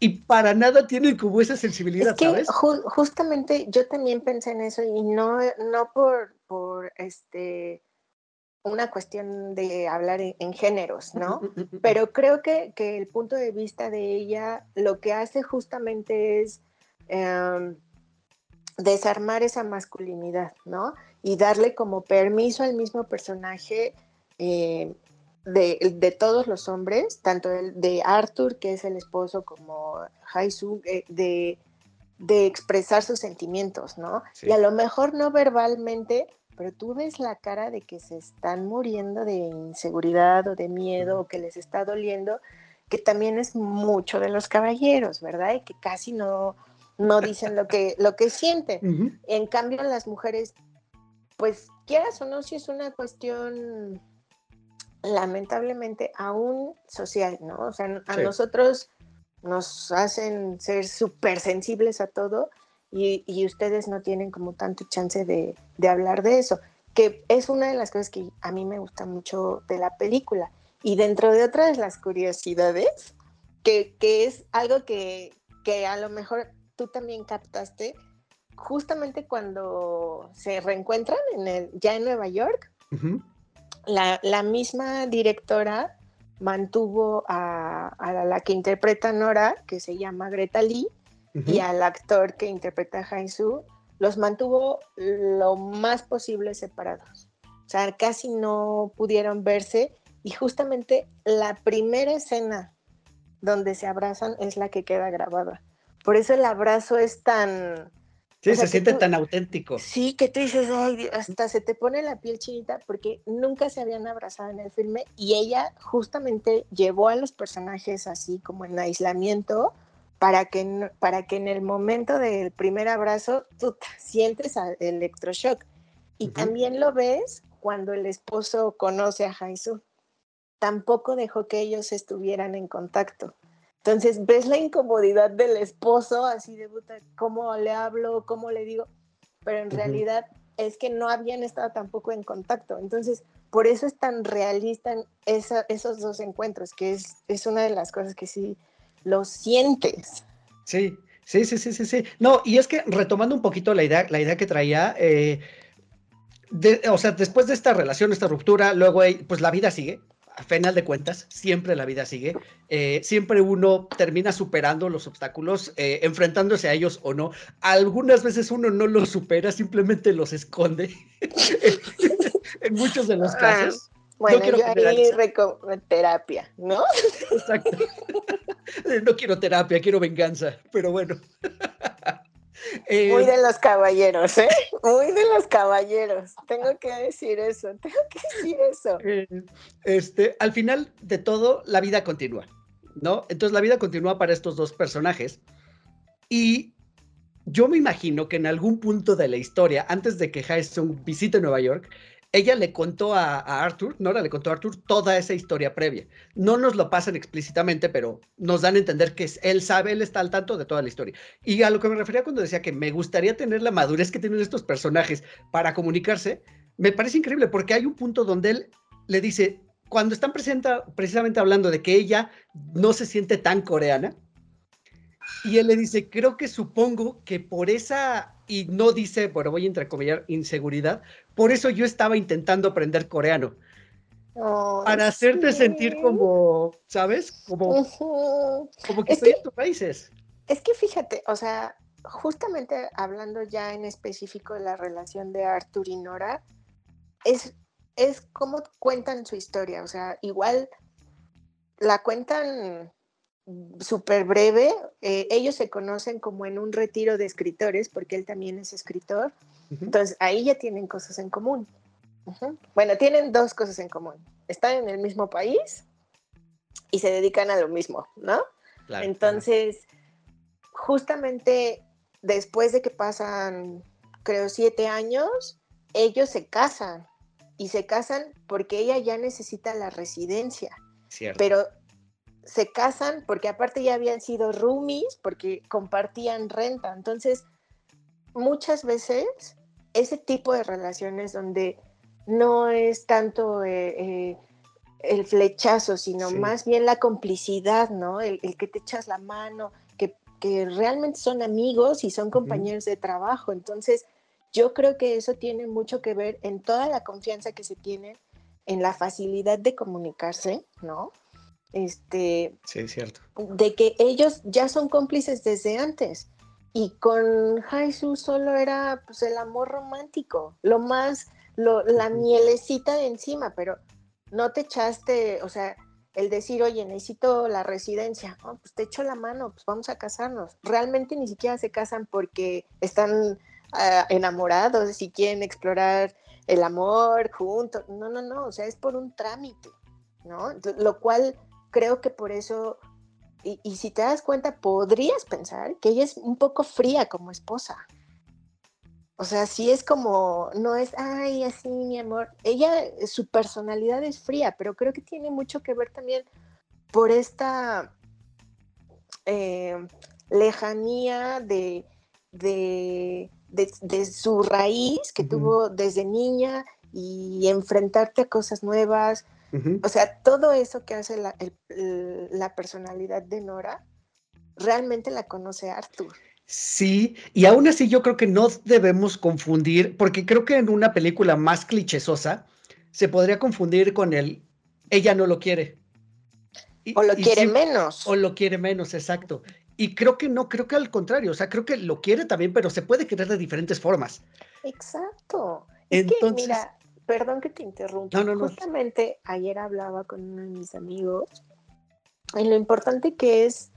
D: y para nada tienen como esa sensibilidad,
E: es que justamente yo también pensé en eso, y no, no por, por este una cuestión de hablar en, géneros, ¿no? Pero creo que, que, el punto de vista de ella lo que hace justamente es em, desarmar esa masculinidad, ¿no? Y darle como permiso al mismo personaje eh, de, todos los hombres, tanto el de Arthur, que es el esposo, como Haisu, eh, de, de expresar sus sentimientos, ¿no? Y a lo mejor no verbalmente, pero tú ves la cara de que se están muriendo de inseguridad o de miedo o que les está doliendo, que también es mucho de los caballeros, ¿verdad? Y que casi no, no dicen lo que, lo que sienten. [laughs] En cambio, las mujeres, pues quieras o no, si es una cuestión lamentablemente aún social, ¿no? O sea, a nosotros nos hacen ser súper sensibles a todo y, ustedes no tienen como tanto chance de, hablar de eso, que es una de las cosas que a mí me gusta mucho de la película. Y dentro de otras de las curiosidades, que, es algo que, a lo mejor tú también captaste, justamente cuando se reencuentran en el, ya en Nueva York, la, misma directora mantuvo a, la que interpreta Nora, que se llama Greta Lee, y al actor que interpreta a Haisu, los mantuvo lo más posible separados. O sea, casi no pudieron verse y justamente la primera escena donde se abrazan es la que queda grabada. Por eso el abrazo es tan,
D: Sí, se siente tan auténtico.
E: Sí, que tú dices, Ay, hasta se te pone la piel chinita porque nunca se habían abrazado en el filme y ella justamente llevó a los personajes así como en aislamiento para que, para que en el momento del primer abrazo tú sientes el electroshock. Y también lo ves cuando el esposo conoce a Haisu. Tampoco dejó que ellos estuvieran en contacto. Entonces ves la incomodidad del esposo, así de puta, cómo le hablo, cómo le digo, pero en realidad es que no habían estado tampoco en contacto. Entonces, por eso es tan realista en esos dos encuentros, que es, es una de las cosas que sí lo sientes.
D: Sí, sí, sí, sí, sí, sí. No, y es que retomando un poquito la idea, la idea que traía, eh, o sea, después de esta relación, esta ruptura, luego, pues la vida sigue, a final de cuentas, siempre la vida sigue. Eh, siempre uno termina superando los obstáculos, eh, enfrentándose a ellos o no. Algunas veces uno no los supera, simplemente los esconde. [laughs] en muchos de los ah, casos.
E: bueno, yo ahí terapia, ¿no?
D: Exacto. [laughs] no quiero terapia, quiero venganza, pero bueno.
E: Eh, Muy de los caballeros, ¿eh? Muy de los caballeros. Tengo que [laughs] decir eso, tengo que decir eso. Eh,
D: este, al final de todo, la vida continúa, ¿no? Entonces la vida continúa para estos dos personajes. Y yo me imagino que en algún punto de la historia, antes de que Jason visite Nueva York, ella le contó a, Arthur, Nora le contó a Arthur toda esa historia previa. No nos lo pasan explícitamente, pero nos dan a entender que él sabe, él está al tanto de toda la historia. Y a lo que me refería cuando decía que me gustaría tener la madurez que tienen estos personajes para comunicarse, me parece increíble porque hay un punto donde él le dice, cuando están precisamente hablando de que ella no se siente tan coreana, y él le dice, creo que supongo que por esa, y no dice, bueno, voy a entrecomillar, inseguridad, por eso yo estaba intentando aprender coreano. para hacerte sentir como, ¿sabes? Como, como que estoy en tus países.
E: Es que fíjate, o sea, justamente hablando ya en específico de la relación de Arthur y Nora, es, es como cuentan su historia, o sea, igual la cuentan súper breve. Eh, ellos se conocen como en un retiro de escritores, porque él también es escritor. Entonces, ahí ya tienen cosas en común. Bueno, tienen dos cosas en común. Están en el mismo país y se dedican a lo mismo, ¿no? Entonces, justamente después de que pasan, creo, siete años, ellos se casan y se casan porque ella ya necesita la residencia. Cierto. Pero se casan porque aparte ya habían sido roomies, porque compartían renta. Entonces, muchas veces ese tipo de relaciones donde no es tanto eh, eh, el flechazo, sino más bien la complicidad, ¿no? El, que te echas la mano, que, realmente son amigos y son compañeros de trabajo. Entonces, yo creo que eso tiene mucho que ver en toda la confianza que se tiene, en la facilidad de comunicarse, ¿no? este,
D: sí, cierto.
E: de que ellos ya son cómplices desde antes. Y con Haisu solo era pues, el amor romántico, lo más, lo, la mielecita de encima, pero no te echaste, o sea, el decir, oye, necesito la residencia, oh, pues te echo la mano, pues vamos a casarnos. Realmente ni siquiera se casan porque están ah, enamorados y quieren explorar el amor juntos. No, no, no, o sea, es por un trámite, ¿no? Lo cual creo que por eso, y, y si te das cuenta, podrías pensar que ella es un poco fría como esposa. O sea, sí es como, no es, ay, así, mi amor. Ella, su personalidad es fría, pero creo que tiene mucho que ver también por esta eh, lejanía de, de, de, su raíz que tuvo desde niña y enfrentarte a cosas nuevas. O sea, todo eso que hace la, la personalidad de Nora, realmente la conoce Arthur.
D: Sí, y aún así yo creo que no debemos confundir, porque creo que en una película más clichésosa se podría confundir con el ella no lo quiere.
E: o lo quiere menos.
D: O lo quiere menos, exacto. Y creo que no, creo que al contrario, o sea, creo que lo quiere también, pero se puede querer de diferentes formas.
E: Exacto. Entonces, es que, mira, perdón que te interrumpa. No, no, Justamente ayer hablaba con uno de mis amigos en lo importante que es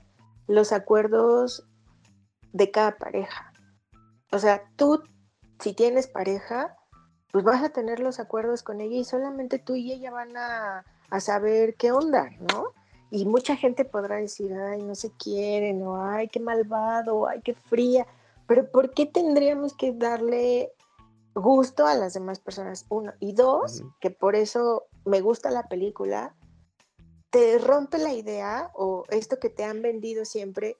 E: los acuerdos de cada pareja. O sea, tú, si tienes pareja, pues vas a tener los acuerdos con ella y solamente tú y ella van a, saber qué onda, ¿no? Y mucha gente podrá decir, ay, no se quieren, o ay, qué malvado, ay, qué fría. Pero ¿por qué tendríamos que darle gusto a las demás personas? Uno. Y dos, que por eso me gusta la película, te rompe la idea o esto que te han vendido siempre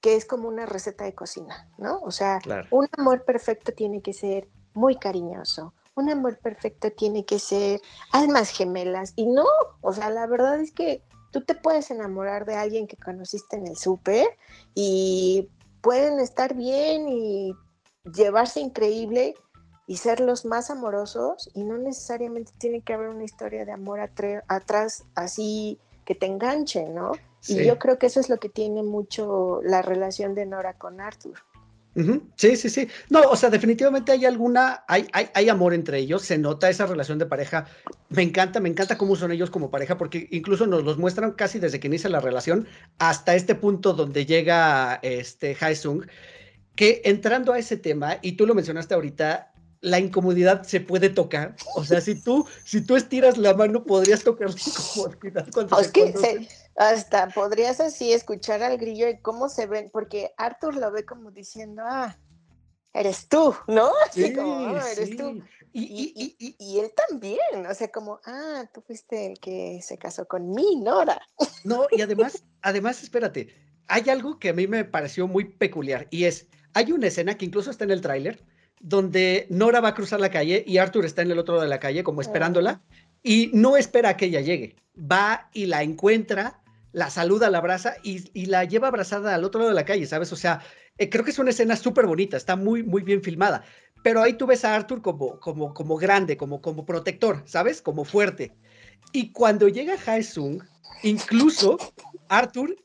E: que es como una receta de cocina, ¿no? O sea, un amor perfecto tiene que ser muy cariñoso, un amor perfecto tiene que ser almas gemelas, y no, o sea, la verdad es que tú te puedes enamorar de alguien que conociste en el súper y pueden estar bien y llevarse increíble y ser los más amorosos y no necesariamente tiene que haber una historia de amor atrás así que te enganche, ¿no? Y yo creo que eso es lo que tiene mucho la relación de Nora con Arthur.
D: Sí, sí, sí. No, o sea, definitivamente hay alguna, hay, hay, hay, amor entre ellos, se nota esa relación de pareja. Me encanta, me encanta cómo son ellos como pareja, porque incluso nos los muestran casi desde que inicia la relación hasta este punto donde llega este Haesung, que entrando a ese tema, y tú lo mencionaste ahorita, la incomodidad se puede tocar. O sea, si tú, si tú estiras la mano, podrías tocar la incomodidad
E: cuando es que hasta podrías así escuchar al grillo y cómo se ven, porque Arthur lo ve como diciendo, ah, eres tú, ¿no? Así como, ah, eres tú. Y, y, y, él también, o sea, como, ah, tú fuiste el que se casó con mí, Nora.
D: No, y además, además, espérate, hay algo que a mí me pareció muy peculiar y es, hay una escena que incluso está en el tráiler, donde Nora va a cruzar la calle y Arthur está en el otro lado de la calle como esperándola y no espera a que ella llegue. Va y la encuentra, la saluda, la abraza y, la lleva abrazada al otro lado de la calle, ¿sabes? O sea, eh, creo que es una escena súper bonita, está muy, muy bien filmada. Pero ahí tú ves a Arthur como, como, como grande, como, como protector, ¿sabes? Como fuerte. Y cuando llega Haesung, incluso Arthur,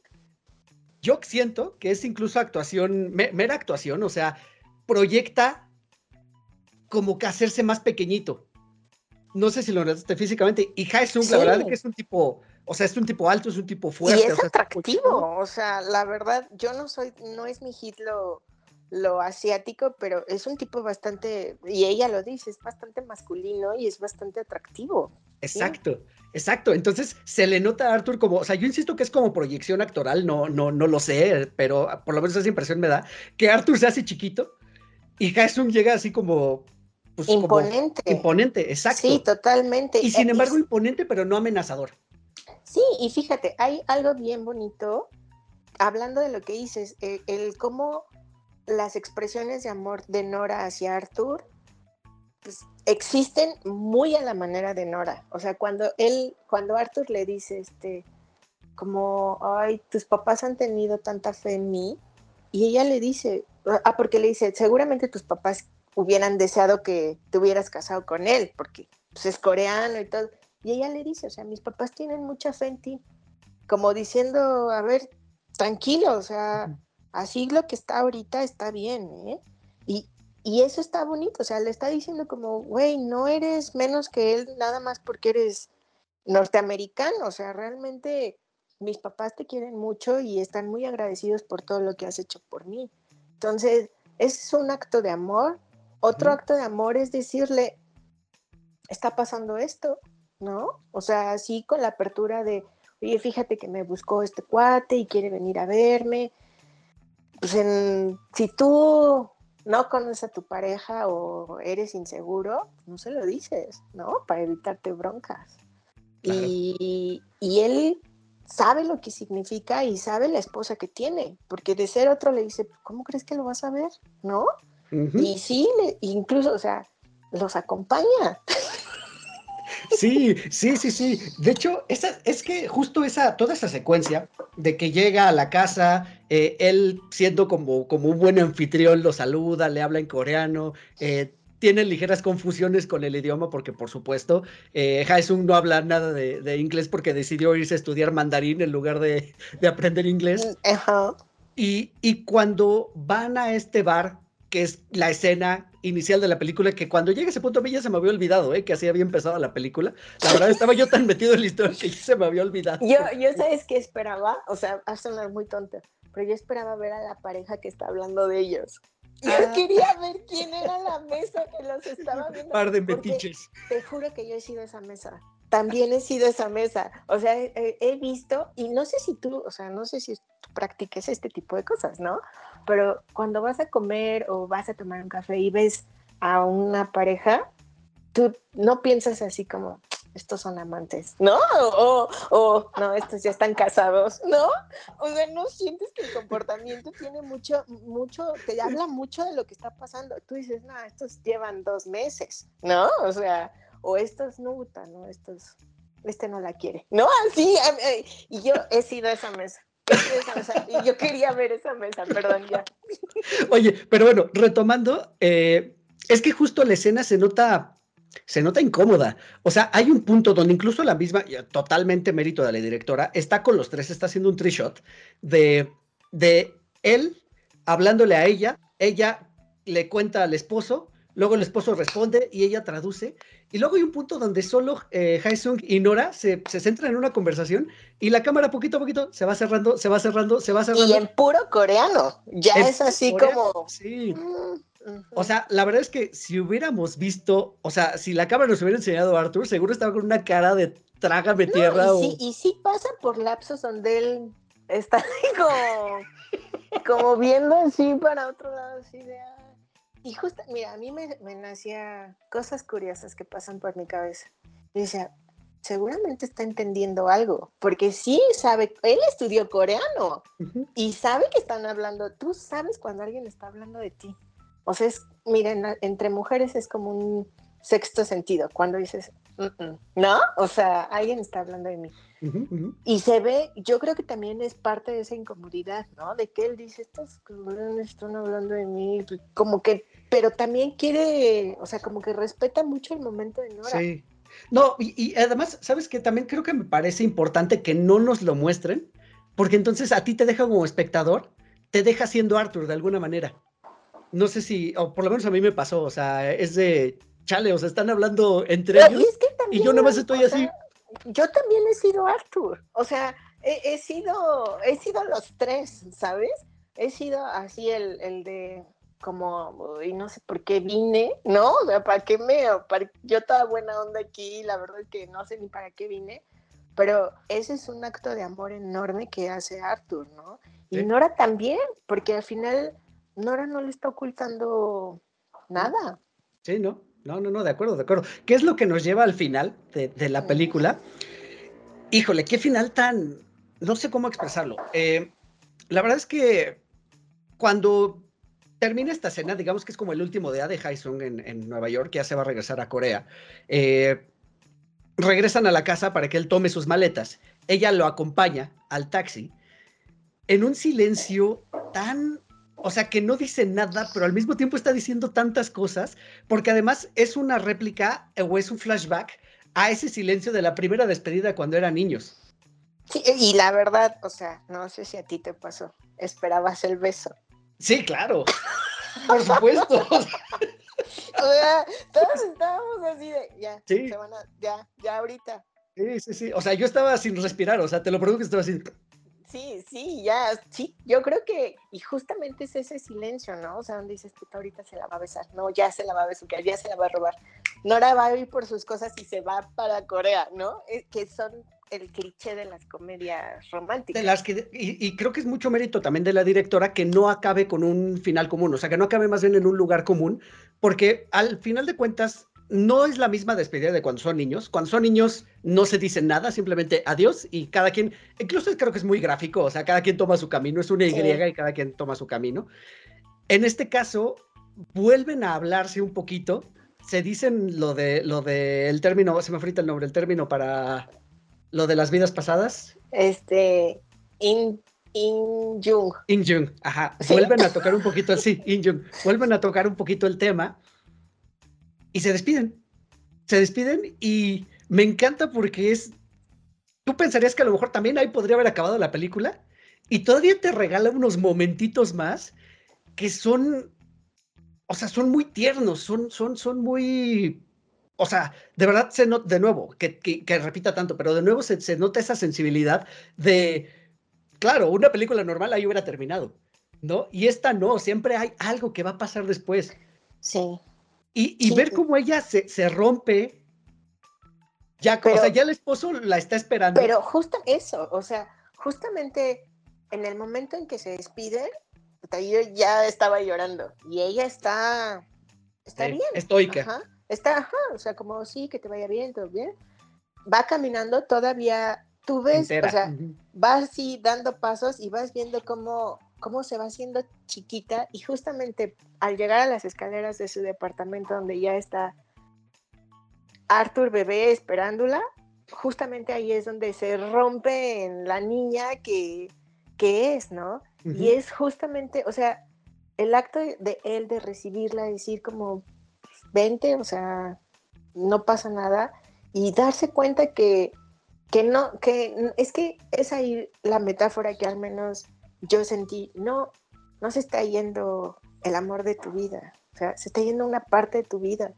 D: yo siento que es incluso actuación, mera actuación, o sea, proyecta como que hacerse más pequeñito. No sé si lo notaste físicamente. Y Haesung, la verdad es que es un tipo, o sea, es un tipo alto, es un tipo fuerte.
E: Y es atractivo, o sea, la verdad, yo no soy, no es mi hit lo, lo asiático, pero es un tipo bastante, y ella lo dice, es bastante masculino y es bastante atractivo.
D: Exacto, exacto. Entonces se le nota a Arthur como, o sea, yo insisto que es como proyección actoral, no, no, no lo sé, pero por lo menos esa impresión me da, que Arthur se hace chiquito y Haesung llega así como
E: pues, imponente.
D: imponente, exacto.
E: Sí, totalmente.
D: Y sin embargo, imponente, pero no amenazador.
E: Sí, y fíjate, hay algo bien bonito, hablando de lo que dices, el, cómo las expresiones de amor de Nora hacia Arthur pues, existen muy a la manera de Nora. O sea, cuando él, cuando Arthur le dice, este, como, ay, tus papás han tenido tanta fe en mí, y ella le dice, ah, porque le dice, seguramente tus papás hubieran deseado que te hubieras casado con él, porque pues, es coreano y todo. Y ella le dice, o sea, mis papás tienen mucha fe en ti, como diciendo, a ver, tranquilo, o sea, así lo que está ahorita está bien, ¿eh? Y, y eso está bonito, o sea, le está diciendo como, güey, no eres menos que él nada más porque eres norteamericano, o sea, realmente mis papás te quieren mucho y están muy agradecidos por todo lo que has hecho por mí. Entonces, es un acto de amor otro acto de amor es decirle, está pasando esto, ¿no? O sea, así con la apertura de, oye, fíjate que me buscó este cuate y quiere venir a verme. Pues en, si tú no conoces a tu pareja o eres inseguro, no se lo dices, ¿no? Para evitarte broncas. Y, y él sabe lo que significa y sabe la esposa que tiene, porque de ser otro le dice, ¿cómo crees que lo vas a ver? ¿No? Y sí, incluso, o sea, los acompaña.
D: Sí, sí, sí, sí. De hecho, esa, es que justo esa, toda esa secuencia de que llega a la casa, eh, él siendo como, como un buen anfitrión, lo saluda, le habla en coreano, eh, tiene ligeras confusiones con el idioma porque, por supuesto, eh, Haesung no habla nada de, inglés porque decidió irse a estudiar mandarín en lugar de, aprender inglés.
E: Ajá.
D: Y, y cuando van a este bar que es la escena inicial de la película, que cuando llega ese punto a mí ya se me había olvidado, ¿eh? que así había empezado la película. La verdad estaba yo tan metido en la historia que ya se me había olvidado.
E: Yo, yo ¿sabes qué esperaba? O sea, a sonar muy tonta, pero yo esperaba ver a la pareja que está hablando de ellos. Yo ah. quería ver quién era la mesa que los estaba [laughs] viendo.
D: Par de metiches.
E: Te juro que yo he sido esa mesa. También he sido esa mesa. O sea, he, he visto, y no sé si tú, o sea, no sé si tú practiques este tipo de cosas, ¿no? Pero cuando vas a comer o vas a tomar un café y ves a una pareja, tú no piensas así como, estos son amantes, ¿no? O, o, no, estos ya están casados, ¿no? O sea, no sientes que el comportamiento tiene mucho, mucho, te habla mucho de lo que está pasando. Tú dices, no, estos llevan dos meses, ¿no? O sea, o estos no, ¿no? Estos, este no la quiere, ¿no? Así, y yo he sido esa mesa. Yo quería ver esa mesa, perdón, ya.
D: Oye, pero bueno, retomando, eh, es que justo la escena se nota, se nota incómoda. O sea, hay un punto donde incluso la misma, totalmente mérito de la directora, está con los tres, está haciendo un tree shot de, de él hablándole a ella, ella le cuenta al esposo, luego el esposo responde y ella traduce, y luego hay un punto donde solo eh, Haesung y Nora se, se, centran en una conversación y la cámara poquito a poquito se va cerrando, se va cerrando, se va cerrando.
E: Y en puro coreano, ya es así como...
D: Sí. Mm, o sea, la verdad es que si hubiéramos visto, o sea, si la cámara nos hubiera enseñado a Arthur, seguro estaba con una cara de trágame tierra.
E: Y, sí, y sí pasa por lapsos donde él está [laughs] como, como viendo así para otro lado, así de... Y justo, mira, a mí me, me nacía cosas curiosas que pasan por mi cabeza. Decía, seguramente está entendiendo algo, porque sí sabe, él estudió coreano y sabe que están hablando, tú sabes cuando alguien está hablando de ti. O sea, es, miren, entre mujeres es como un sexto sentido, cuando dices, ¿no? O sea, alguien está hablando de mí. Y se ve, yo creo que también es parte de esa incomodidad, ¿no? De que él dice, estos cabrones están hablando de mí, como que, pero también quiere, o sea, como que respeta mucho el momento de Nora.
D: Sí. No, y, además, ¿sabes qué? También creo que me parece importante que no nos lo muestren, porque entonces a ti te deja como espectador, te deja siendo Arthur de alguna manera. No sé si, o por lo menos a mí me pasó, o sea, es de, chale, o sea, están hablando entre ellos. y yo nomás estoy así
E: yo también he sido Arthur, o sea, he, sido, he sido los tres, ¿sabes? He sido así el, el de como, y no sé por qué vine, ¿no? O sea, ¿para qué me, para, yo estaba buena onda aquí, la verdad es que no sé ni para qué vine, pero ese es un acto de amor enorme que hace Arthur, ¿no? Y Nora también, porque al final Nora no le está ocultando nada.
D: Sí, ¿no? No, no, no, de acuerdo, de acuerdo. ¿Qué es lo que nos lleva al final de, la película? Híjole, qué final tan... No sé cómo expresarlo. Eh, la verdad es que cuando termina esta escena, digamos que es como el último día de Haesung en, en Nueva York, ya se va a regresar a Corea. Eh, regresan a la casa para que él tome sus maletas. Ella lo acompaña al taxi en un silencio tan o sea, que no dice nada, pero al mismo tiempo está diciendo tantas cosas, porque además es una réplica o es un flashback a ese silencio de la primera despedida cuando eran niños.
E: Y la verdad, o sea, no sé si a ti te pasó, esperabas el beso.
D: Sí, claro, por supuesto. [laughs]
E: o sea, todos estábamos así de, ya, se van a, ya, ya ahorita.
D: Sí, sí, sí, o sea, yo estaba sin respirar, o sea, te lo pregunto que estaba así.
E: Sí, sí, ya, sí, yo creo que, y justamente es ese silencio, ¿no? O sea, donde dices, puta, ahorita se la va a besar, no, ya se la va a besar, ya se la va a robar. Nora va a ir por sus cosas y se va para Corea, ¿no? Eh, que son el cliché de las comedias románticas.
D: De las que, y, y, creo que es mucho mérito también de la directora que no acabe con un final común, o sea, que no acabe más bien en un lugar común, porque al final de cuentas no es la misma despedida de cuando son niños. Cuando son niños no se dice nada, simplemente adiós y cada quien, incluso creo que es muy gráfico, o sea, cada quien toma su camino, es una Y sí. y cada quien toma su camino. En este caso, vuelven a hablarse un poquito, se dicen lo de lo de el término, se me frita el nombre, el término para lo de las vidas pasadas.
E: Este, In, In Jung.
D: In Jung, ajá. ¿Sí? Vuelven a tocar un poquito, sí, In Jung. Vuelven a tocar un poquito el tema y se despiden. Se despiden y me encanta porque es. Tú pensarías que a lo mejor también ahí podría haber acabado la película y todavía te regala unos momentitos más que son. O sea, son muy tiernos, son, son, son muy. O sea, de verdad se nota, de nuevo, que, que, que, repita tanto, pero de nuevo se, se nota esa sensibilidad de. Claro, una película normal ahí hubiera terminado, ¿no? Y esta no, siempre hay algo que va a pasar después.
E: Sí.
D: Y, y sí, ver cómo ella se, se rompe. Ya, pero, o sea, ya el esposo la está esperando.
E: Pero justo eso, o sea, justamente en el momento en que se despiden, yo ya estaba llorando. Y ella está. Está
D: sí,
E: bien.
D: Estoica.
E: Ajá. Está, ajá, o sea, como sí, que te vaya bien, todo bien. Va caminando todavía, tú ves, Entera. o sea, uh -huh. va así dando pasos y vas viendo cómo cómo se va haciendo chiquita y justamente al llegar a las escaleras de su departamento donde ya está Arthur bebé esperándola, justamente ahí es donde se rompe en la niña que, que es, ¿no? Uh -huh. Y es justamente, o sea, el acto de él de recibirla, decir como, vente, o sea, no pasa nada, y darse cuenta que, que no, que es que es ahí la metáfora que al menos yo sentí, no, no se está yendo el amor de tu vida, o sea, se está yendo una parte de tu vida.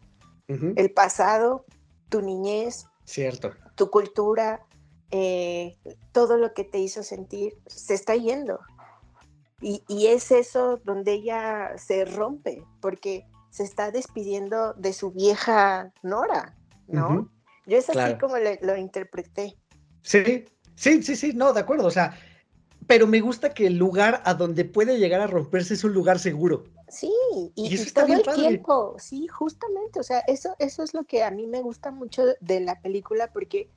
E: Uh -huh. El pasado, tu niñez,
D: Cierto.
E: tu cultura, eh, todo lo que te hizo sentir, se está yendo. Y, y, es eso donde ella se rompe, porque se está despidiendo de su vieja Nora, ¿no? Uh -huh. Yo es así claro. como lo, lo interpreté.
D: Sí, sí, sí, sí, no, de acuerdo, o sea, pero me gusta que el lugar a donde puede llegar a romperse es un lugar seguro.
E: Sí, y, y, eso y todo el padre. tiempo, sí, justamente, o sea, eso, eso es lo que a mí me gusta mucho de la película porque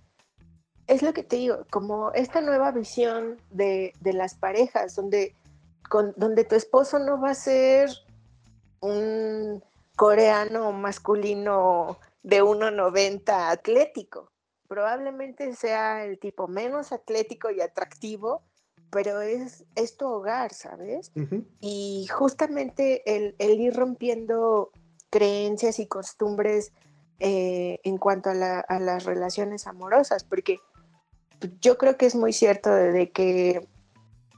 E: es lo que te digo, como esta nueva visión de, de las parejas, donde, con, donde tu esposo no va a ser un coreano masculino de 1,90 atlético, probablemente sea el tipo menos atlético y atractivo, pero es, es tu hogar, ¿sabes? Uh -huh. Y justamente el, el, ir rompiendo creencias y costumbres eh, en cuanto a, la, a, las relaciones amorosas, porque yo creo que es muy cierto de, de que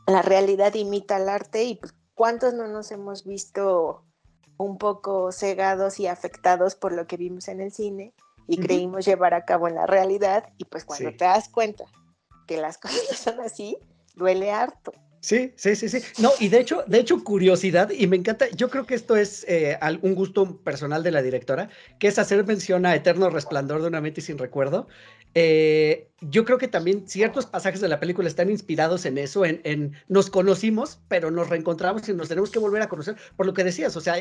E: la realidad imita al arte y pues, cuántos no nos hemos visto un poco cegados y afectados por lo que vimos en el cine y uh -huh. creímos llevar a cabo en la realidad y pues cuando sí. te das cuenta que las [laughs] cosas no son así, duele harto.
D: Sí, sí, sí, sí. No, y de hecho, de hecho, curiosidad, y me encanta, yo creo que esto es eh, un gusto personal de la directora, que es hacer mención a Eterno Resplandor de una mente sin recuerdo. Eh, yo creo que también ciertos pasajes de la película están inspirados en eso, en, en, nos conocimos, pero nos reencontramos y nos tenemos que volver a conocer, por lo que decías, o sea,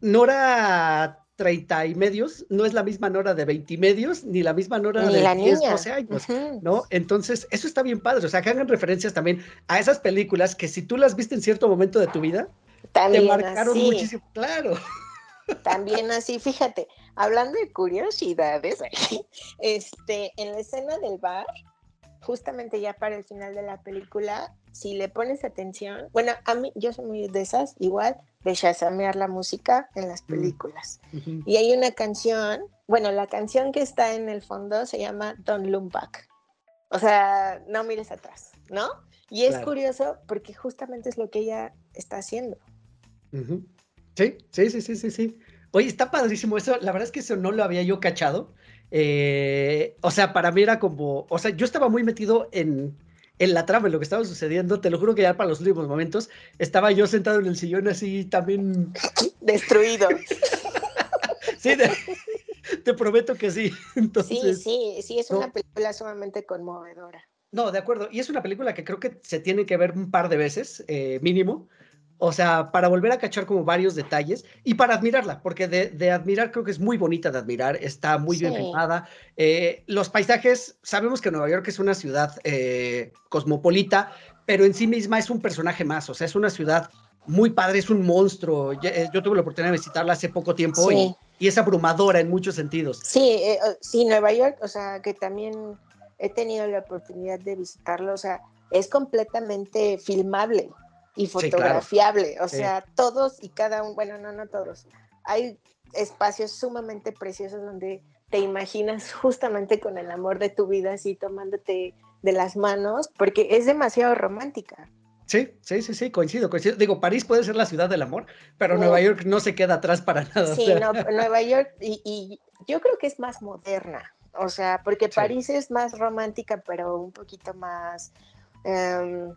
D: Nora 30 y medios, no es la misma Nora de 20 y medios, ni la misma Nora
E: ni
D: de
E: la
D: 10,
E: niña.
D: 12 años, uh -huh. ¿no? Entonces, eso está bien padre, o sea, que hagan referencias también a esas películas que si tú las viste en cierto momento de tu vida,
E: también
D: te marcaron
E: así.
D: muchísimo, claro.
E: También así, fíjate, hablando de curiosidades, [laughs] este, en la escena del bar, justamente ya para el final de la película, si le pones atención, bueno, a mí, yo soy muy de esas, igual, de chasamear la música en las películas. Uh -huh. Y hay una canción, bueno, la canción que está en el fondo se llama Don't Look Back. O sea, no mires atrás, ¿no? Y es claro. curioso porque justamente es lo que ella está haciendo.
D: Uh -huh. Sí, sí, sí, sí, sí, sí. Oye, está padrísimo eso. La verdad es que eso no lo había yo cachado. Eh, o sea, para mí era como, o sea, yo estaba muy metido en, en la trama, en lo que estaba sucediendo, te lo juro que ya para los últimos momentos estaba yo sentado en el sillón así también [laughs]
E: destruido. [laughs]
D: sí, de... [laughs] Te prometo que sí. Entonces,
E: sí, sí, sí, es una película sumamente conmovedora.
D: No, de acuerdo. Y es una película que creo que se tiene que ver un par de veces, eh, mínimo. O sea, para volver a cachar como varios detalles y para admirarla, porque de, de admirar creo que es muy bonita de admirar, está muy bien
E: Sí.
D: filmada. eh, los paisajes, sabemos que Nueva York es una ciudad eh, cosmopolita, pero en sí misma es un personaje más, o sea, es una ciudad muy padre, es un monstruo. Ya- eh, Yo tuve la oportunidad de visitarla hace poco tiempo y,
E: Sí.
D: y es abrumadora en muchos sentidos.
E: Sí, eh, o- sí, Nueva York, o sea, que también he tenido la oportunidad de visitarlo, o sea, es completamente filmable y
D: claro.
E: fotografiable, o
D: Sí.
E: sea, todos y cada uno, bueno, no, no todos, hay espacios sumamente preciosos donde te imaginas justamente con el amor de tu vida, así tomándote de las manos, porque es demasiado romántica.
D: Sí, sí, sí, sí, coincido, coincido. Digo, París puede ser la ciudad del amor, pero. Nueva York no se queda atrás para nada.
E: Sí, no, [laughs] Nueva York, y, y yo creo que es más moderna, o sea, porque
D: Sí.
E: París es más romántica, pero un poquito más em,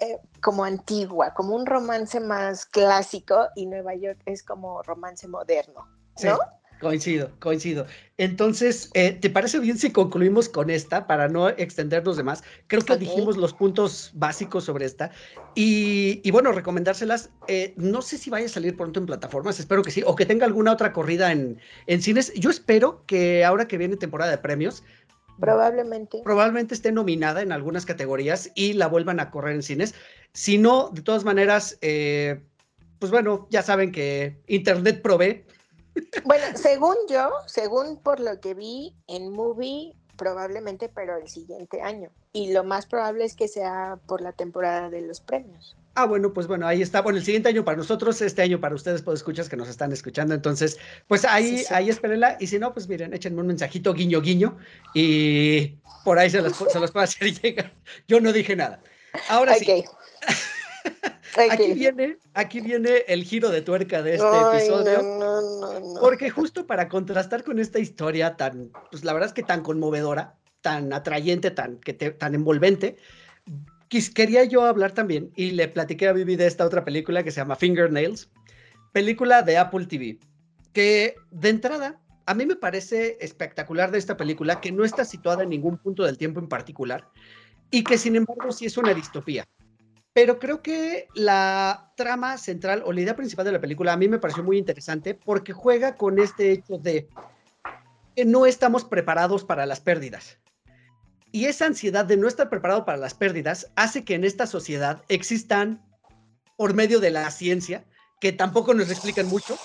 E: eh, como antigua, como un romance más clásico, y Nueva York es como romance moderno,
D: sí,
E: ¿no?
D: coincido, coincido. Entonces, eh, ¿te parece bien si concluimos con esta para no extendernos de más? Creo que dijimos los puntos básicos sobre esta. Y, y bueno, recomendárselas. eh, no sé si vaya a salir pronto en plataformas, espero que sí, o que tenga alguna otra corrida en, en cines. Yo espero que ahora que viene temporada de premios,
E: Probablemente.
D: probablemente esté nominada en algunas categorías y la vuelvan a correr en cines. Si no, de todas maneras, eh, pues bueno, ya saben que Internet provee.
E: Bueno, según yo, según por lo que vi en movie, probablemente, pero el siguiente año. Y lo más probable es que sea por la temporada de los premios.
D: Ah, bueno, pues bueno, ahí está. Bueno, el siguiente año para nosotros, este año para ustedes, pues escuchas que nos están escuchando. Entonces, pues ahí,
E: Sí, sí.
D: ahí espérenla. Y si no, pues miren, échenme un mensajito, guiño, guiño. Y por ahí se los, se los puedo hacer [laughs] llegar. Yo no dije nada. Ahora sí, [laughs] aquí viene, aquí viene el giro de tuerca de este
E: Ay,
D: episodio.
E: No, no, no, no.
D: Porque justo para contrastar con esta historia tan, pues la verdad es que tan conmovedora, tan atrayente, tan, que te- tan envolvente, quería yo hablar también, y le platiqué a Vivi de esta otra película que se llama Fingernails, película de Apple TV, que de entrada, a mí me parece espectacular de esta película, que no está situada en ningún punto del tiempo en particular, y que sin embargo sí es una distopía. Pero creo que la trama central o la idea principal de la película a mí me pareció muy interesante porque juega con este hecho de que no estamos preparados para las pérdidas. Y esa ansiedad de no estar preparado para las pérdidas hace que en esta sociedad existan, por medio de la ciencia, que tampoco nos explican mucho,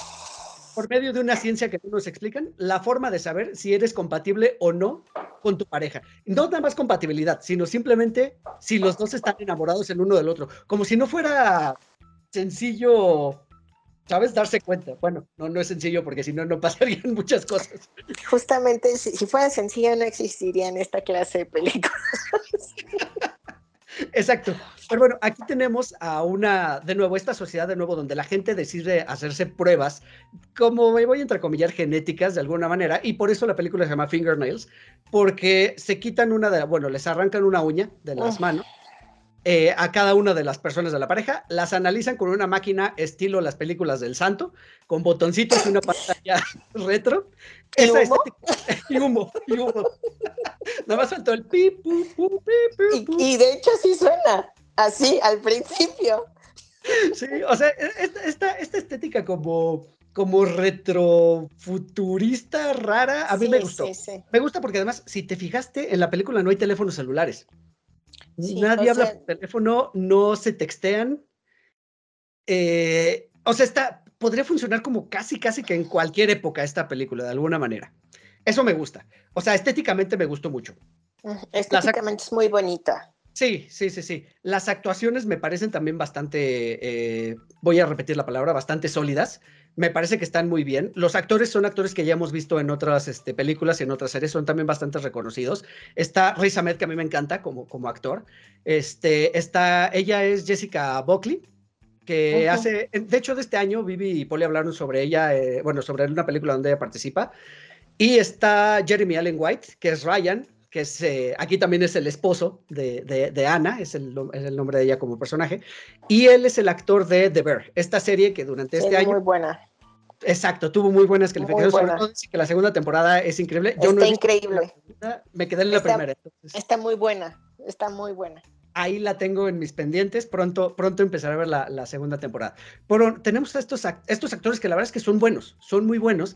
D: por medio de una ciencia que no nos explican, la forma de saber si eres compatible o no con tu pareja. No nada más compatibilidad, sino simplemente si los dos están enamorados el uno del otro. Como si no fuera sencillo, ¿sabes? Darse cuenta. Bueno, no, no es sencillo porque si no, no [laughs] pasarían muchas cosas.
E: Justamente, si, si fuera sencillo, no existirían esta clase de películas. [laughs]
D: Exacto. Pero bueno, aquí tenemos a una, de nuevo, esta sociedad de nuevo donde la gente decide hacerse pruebas, como me voy a entrecomillar, genéticas de alguna manera, y por eso la película se llama Fingernails, porque se quitan una de, bueno, les arrancan una uña de las manos eh, a cada una de las personas de la pareja, las analizan con una máquina estilo las películas del santo, con botoncitos y una pantalla [laughs] retro.
E: ¿Y
D: Esa
E: humo?
D: estética- [laughs] y humo, y humo. [laughs] Nada más faltó el pi, pu, pu, pi, pu.
E: y de hecho sí suena así al principio.
D: Sí, o sea, e- esta, esta, esta estética como, como retrofuturista rara, a mí me gustó.
E: sí, sí.
D: Me gusta porque además, si te fijaste, en la película no hay teléfonos celulares.
E: Sí,
D: Nadie habla
E: sea-
D: por teléfono, no se textean. Eh, o sea, está, podría funcionar como casi, casi que en cualquier época esta película, de alguna manera. Eso me gusta. O sea, estéticamente me gustó mucho.
E: Estéticamente es muy bonita.
D: Sí, sí, sí, sí. Las actuaciones me parecen también bastante, eh, voy a repetir la palabra, bastante sólidas. Me parece que están muy bien. Los actores son actores que ya hemos visto en otras este, películas y en otras series, son también bastante reconocidos. Está Riz Ahmed, que a mí me encanta como, como actor. Este, está, ella es Jessica Buckley, que hace, de hecho, de este año Vivi y Polly hablaron sobre ella, eh, bueno, sobre una película donde ella participa. Y está Jeremy Allen White, que es Ryan, que es, eh, aquí también es el esposo de, de, de Anna, es el, es el, nombre de ella como personaje, y él es el actor de The Bear, esta serie que durante este
E: es
D: año
E: muy buena.
D: Exacto, tuvo muy buenas
E: Muy
D: calificaciones. Sobre
E: buena.
D: todo dice que la segunda temporada es increíble. Yo
E: Está
D: no
E: increíble.
D: segunda, me quedé en la
E: Está-
D: primera. entonces,
E: Está muy buena, está muy buena.
D: ahí la tengo en mis pendientes. Pronto, pronto empezaré a ver la, la segunda temporada. Pero tenemos a estos actores que la verdad es que son buenos, son muy buenos.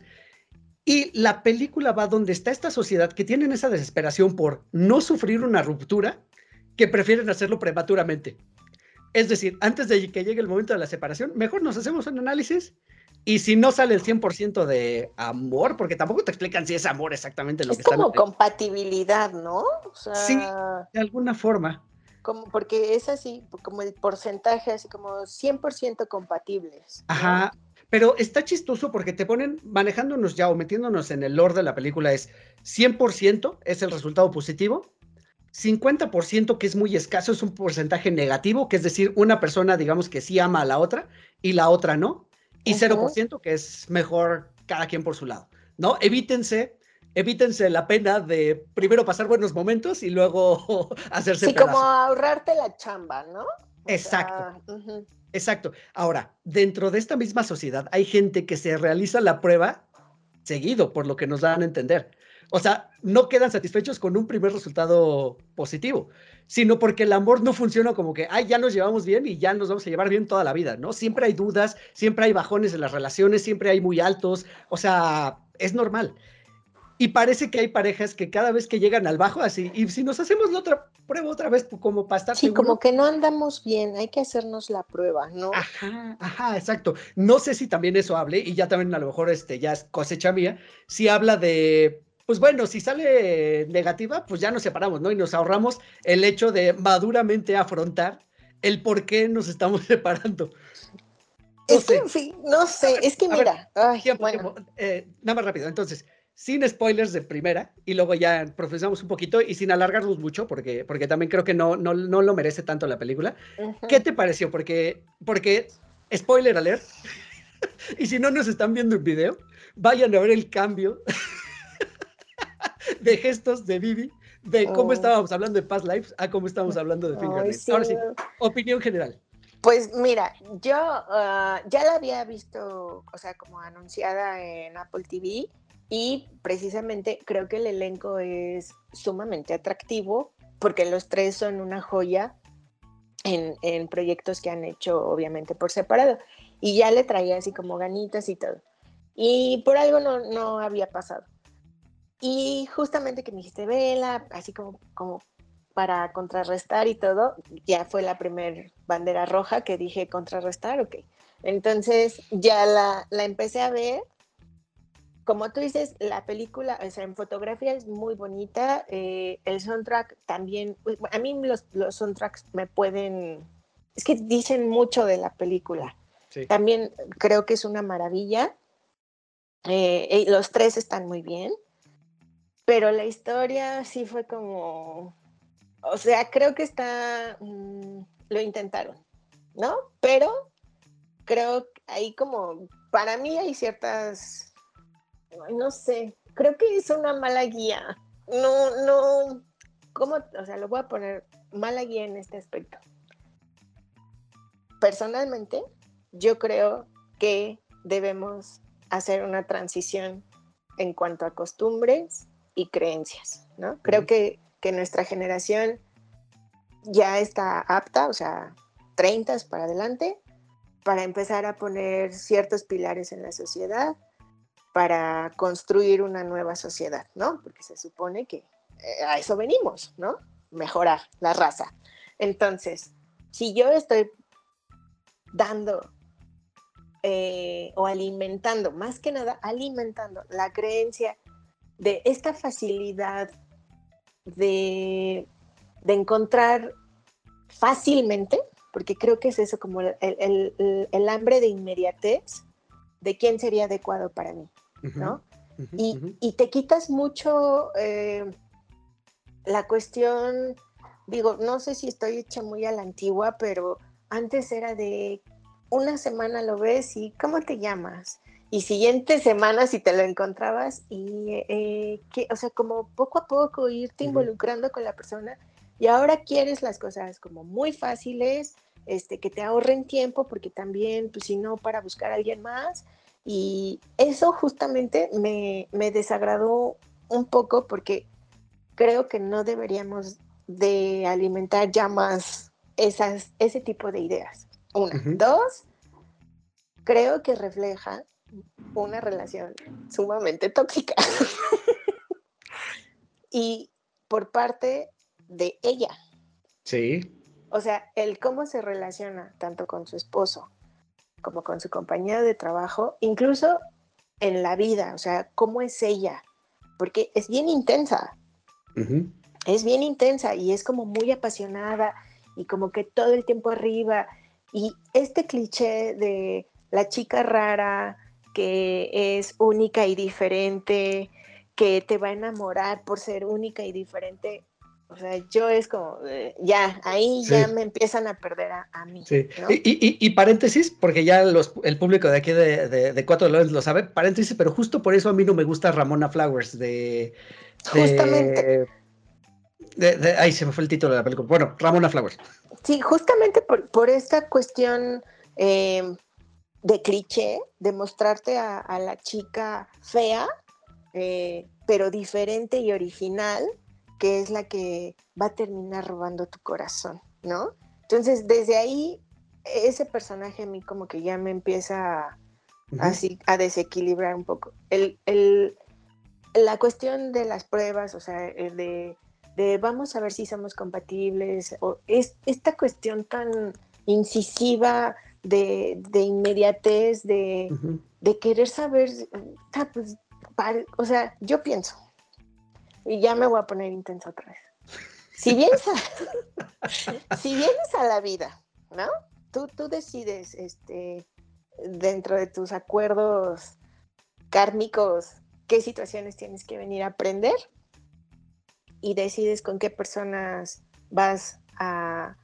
D: Y la película va donde está esta sociedad que tienen esa desesperación por no sufrir una ruptura que prefieren hacerlo prematuramente. Es decir, antes de que llegue el momento de la separación, mejor nos hacemos un análisis y si no sale el 100% de amor, porque tampoco te explican si es amor exactamente lo
E: Es
D: que están
E: como compatibilidad, ¿no? O sea,
D: Sí. de alguna forma.
E: como, porque es así, como el porcentaje, así como 100% compatibles. ¿no?
D: Ajá. Pero está chistoso porque te ponen manejándonos ya o metiéndonos en el lore de la película es 100% es el resultado positivo, 50% que es muy escaso es un porcentaje negativo, que es decir, una persona digamos que sí ama a la otra y la otra no, y
E: Ujú.
D: 0% que es mejor cada quien por su lado, ¿no? Evítense, evítense la pena de primero pasar buenos momentos y luego [laughs] hacerse
E: Sí, como ahorrarte la chamba, ¿no? O
D: Exacto. Exacto. Ahora, dentro de esta misma sociedad hay gente que se realiza la prueba seguido, por lo que nos dan a entender. O sea, no quedan satisfechos con un primer resultado positivo, sino porque el amor no funciona como que, ay, ya nos llevamos bien y ya nos vamos a llevar bien toda la vida, ¿no? Siempre hay dudas, siempre hay bajones en las relaciones, siempre hay muy altos, o sea, es normal. Y parece que hay parejas que cada vez que llegan al bajo, así, y si nos hacemos la otra prueba otra vez, pues, como para estar
E: Sí,
D: seguros,
E: como que no andamos bien, hay que hacernos la prueba, ¿no?
D: Ajá, ajá, exacto. No sé si también eso hable, y ya también a lo mejor este, ya es cosecha mía, si habla de, pues bueno, si sale negativa, pues ya nos separamos, ¿no? Y nos ahorramos el hecho de maduramente afrontar el por qué nos estamos [laughs] separando. No
E: es que,
D: sé.
E: en fin, no sé, es que
D: a ver,
E: mira, ay,
D: Tiempo,
E: bueno,
D: tiempo. Eh, nada más rápido. Entonces, sin spoilers de primera, y luego ya profundizamos un poquito y sin alargarnos mucho, porque, porque también creo que no, no, no lo merece tanto la película. ¿Qué te pareció? Porque, porque, spoiler alert, [laughs] y si no nos están viendo en video, vayan a ver el cambio [laughs] de gestos de Vivi, de cómo
E: Oh.
D: estábamos hablando de Past Lives a cómo estamos hablando de
E: Ay,
D: Fingernail.
E: sí,
D: Ahora sí, opinión general.
E: Pues mira, yo ah, ya la había visto, o sea, como anunciada en Apple TV y precisamente creo que el elenco es sumamente atractivo porque los tres son una joya en, en proyectos que han hecho obviamente por separado y ya le traía así como ganitas y todo. Y por algo no, no había pasado. Y justamente que me dijiste, vela, así como, como para contrarrestar y todo, ya fue la primer bandera roja que dije contrarrestar, ok. Entonces ya la, la empecé a ver. Como tú dices, la película, o sea, en fotografía es muy bonita. eh, el soundtrack también, uy, a mí los, los soundtracks me pueden, es que dicen mucho de la película.
D: Sí.
E: También creo que es una maravilla. eh, y los tres están muy bien. Pero la historia sí fue como, o sea, creo que está, mm, lo intentaron, ¿no? Pero creo que ahí como, para mí hay ciertas, no sé, creo que es una mala guía. No, no, ¿cómo? O sea, lo voy a poner mala guía en este aspecto. Personalmente, yo creo que debemos hacer una transición en cuanto a costumbres y creencias, ¿no? Creo que, que nuestra generación ya está apta, o sea, 30 para adelante, para empezar a poner ciertos pilares en la sociedad, para construir una nueva sociedad, ¿no? Porque se supone que eh, a eso venimos, ¿no? Mejorar la raza. Entonces, si yo estoy dando eh, o alimentando, más que nada alimentando la creencia de esta facilidad de, encontrar fácilmente, porque creo que es eso como el- el hambre de inmediatez de quién sería adecuado para mí, ¿no? Y, y te quitas mucho eh, la cuestión, digo, no sé si estoy hecha muy a la antigua, pero antes era de una semana lo ves y ¿cómo te llamas? Y siguiente semana si te lo encontrabas y, eh, que, o sea, como poco a poco irte
D: Ujú.
E: involucrando con la persona y ahora quieres las cosas como muy fáciles, este, que te ahorren tiempo porque también, pues si no, para buscar a alguien más Y eso justamente me, me desagradó un poco porque creo que no deberíamos de alimentar ya más esas, ese tipo de ideas. Una. Dos, creo que refleja una relación sumamente tóxica. [laughs] y por parte de ella.
D: Sí.
E: O sea, el cómo se relaciona tanto con su esposo como con su compañero de trabajo, incluso en la vida, o sea, cómo es ella, porque es bien intensa, es bien intensa y es como muy apasionada y como que todo el tiempo arriba. Y este cliché de la chica rara que es única y diferente, que te va a enamorar por ser única y diferente, o sea, yo es como, eh, ya, ahí ya
D: Sí.
E: me empiezan a perder a, a mí.
D: Sí.
E: ¿no?
D: Y, y- y paréntesis, porque ya los, el público de aquí de, de, de Cuatro Dolores lo sabe, paréntesis, pero justo por eso a mí no me gusta Ramona Flowers de... de-
E: Justamente.
D: de- de- ay, se me fue el título de la película. Bueno, Ramona Flowers.
E: Sí, justamente por, por esta cuestión eh, de cliché, de mostrarte a, a la chica fea, eh, pero diferente y original, que es la que va a terminar robando tu corazón, ¿no? Entonces, desde ahí, ese personaje a mí como que ya me empieza a, así a desequilibrar un poco. El, el- la cuestión de las pruebas, o sea, el de, de vamos a ver si somos compatibles, o es esta cuestión tan incisiva de, de inmediatez, de, de querer saber, ah, pues, o sea, yo pienso, y ya me voy a poner intensa otra vez. Si vienes a, [laughs] si vienes a la vida, ¿no? Tú, tú decides, este, dentro de tus acuerdos kármicos, qué situaciones tienes que venir a aprender y decides con qué personas vas a,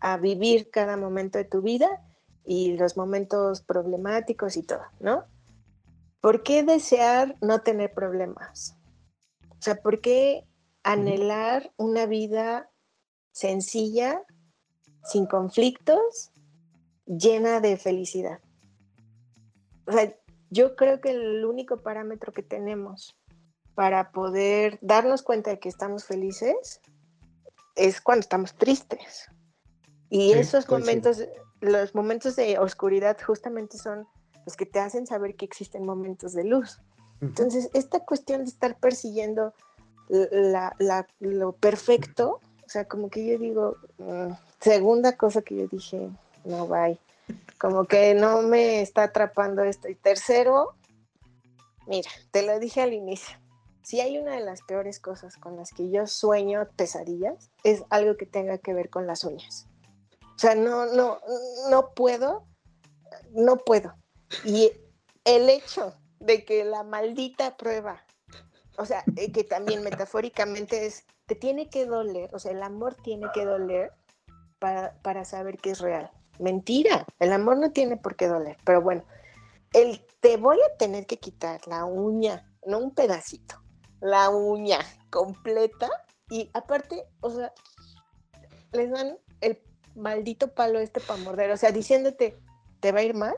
E: a vivir cada momento de tu vida y los momentos problemáticos y todo, ¿no? ¿Por qué desear no tener problemas? O sea, ¿por qué anhelar una vida sencilla, sin conflictos, llena de felicidad? O sea, yo creo que el único parámetro que tenemos para poder darnos cuenta de que estamos felices es cuando estamos tristes. Y
D: Sí,
E: esos momentos, los momentos de oscuridad justamente son los que te hacen saber que existen momentos de luz. Entonces, esta cuestión de estar persiguiendo la- la- lo perfecto, o sea, como que yo digo, mm, segunda cosa que yo dije, no, bye, como que no me está atrapando esto. Y tercero, mira, te lo dije al inicio, si hay una de las peores cosas con las que yo sueño pesadillas, es algo que tenga que ver con las uñas. O sea, no, no, no puedo, no puedo. Y el hecho de que la maldita prueba, o sea, eh, que también metafóricamente es, te tiene que doler, o sea, el amor tiene que doler para, para saber que es real. Mentira, el amor no tiene por qué doler, pero bueno, el te voy a tener que quitar la uña, no un pedacito, la uña completa y aparte, o sea, les dan el maldito palo este para morder, o sea, diciéndote, ¿te va a ir mal?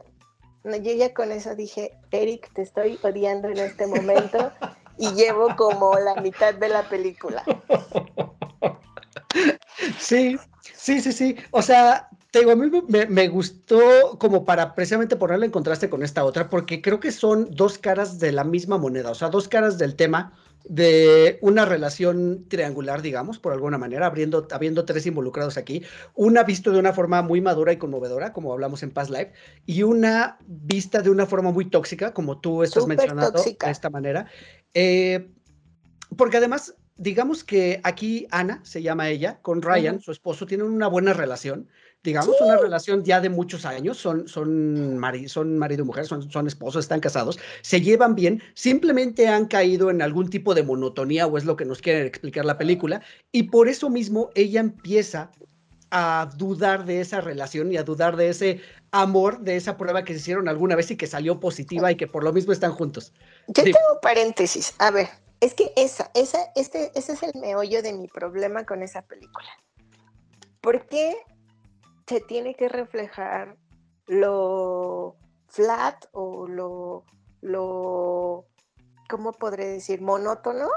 E: No, yo ya con eso dije, Eric, te estoy odiando en este momento y llevo como la mitad de la película.
D: Sí, sí, sí, sí. O sea, te digo, a mí me, me gustó como para precisamente ponerle en contraste con esta otra, porque creo que son dos caras de la misma moneda, o sea, dos caras del tema de una relación triangular, digamos, por alguna manera, abriendo, habiendo tres involucrados aquí, una visto de una forma muy madura y conmovedora, como hablamos en Past Life, y una vista de una forma muy tóxica, como tú estás
E: Súper
D: mencionando
E: tóxica.
D: de esta manera. Eh, porque además, digamos que aquí Ana, se llama ella, con Ryan, su esposo, tienen una buena relación, digamos, una relación ya de muchos años, son, son, mari- son marido y mujer, son, son esposos, están casados, se llevan bien, simplemente han caído en algún tipo de monotonía o es lo que nos quiere explicar la película, y por eso mismo ella empieza a dudar de esa relación y a dudar de ese amor, de esa prueba que se hicieron alguna vez y que salió positiva y que por lo mismo están juntos.
E: Yo
D: Sí.
E: tengo paréntesis. A ver, es que esa, esa, este, ese es el meollo de mi problema con esa película. ¿Por qué se tiene que reflejar lo flat o lo, lo, ¿cómo podré decir? Monótono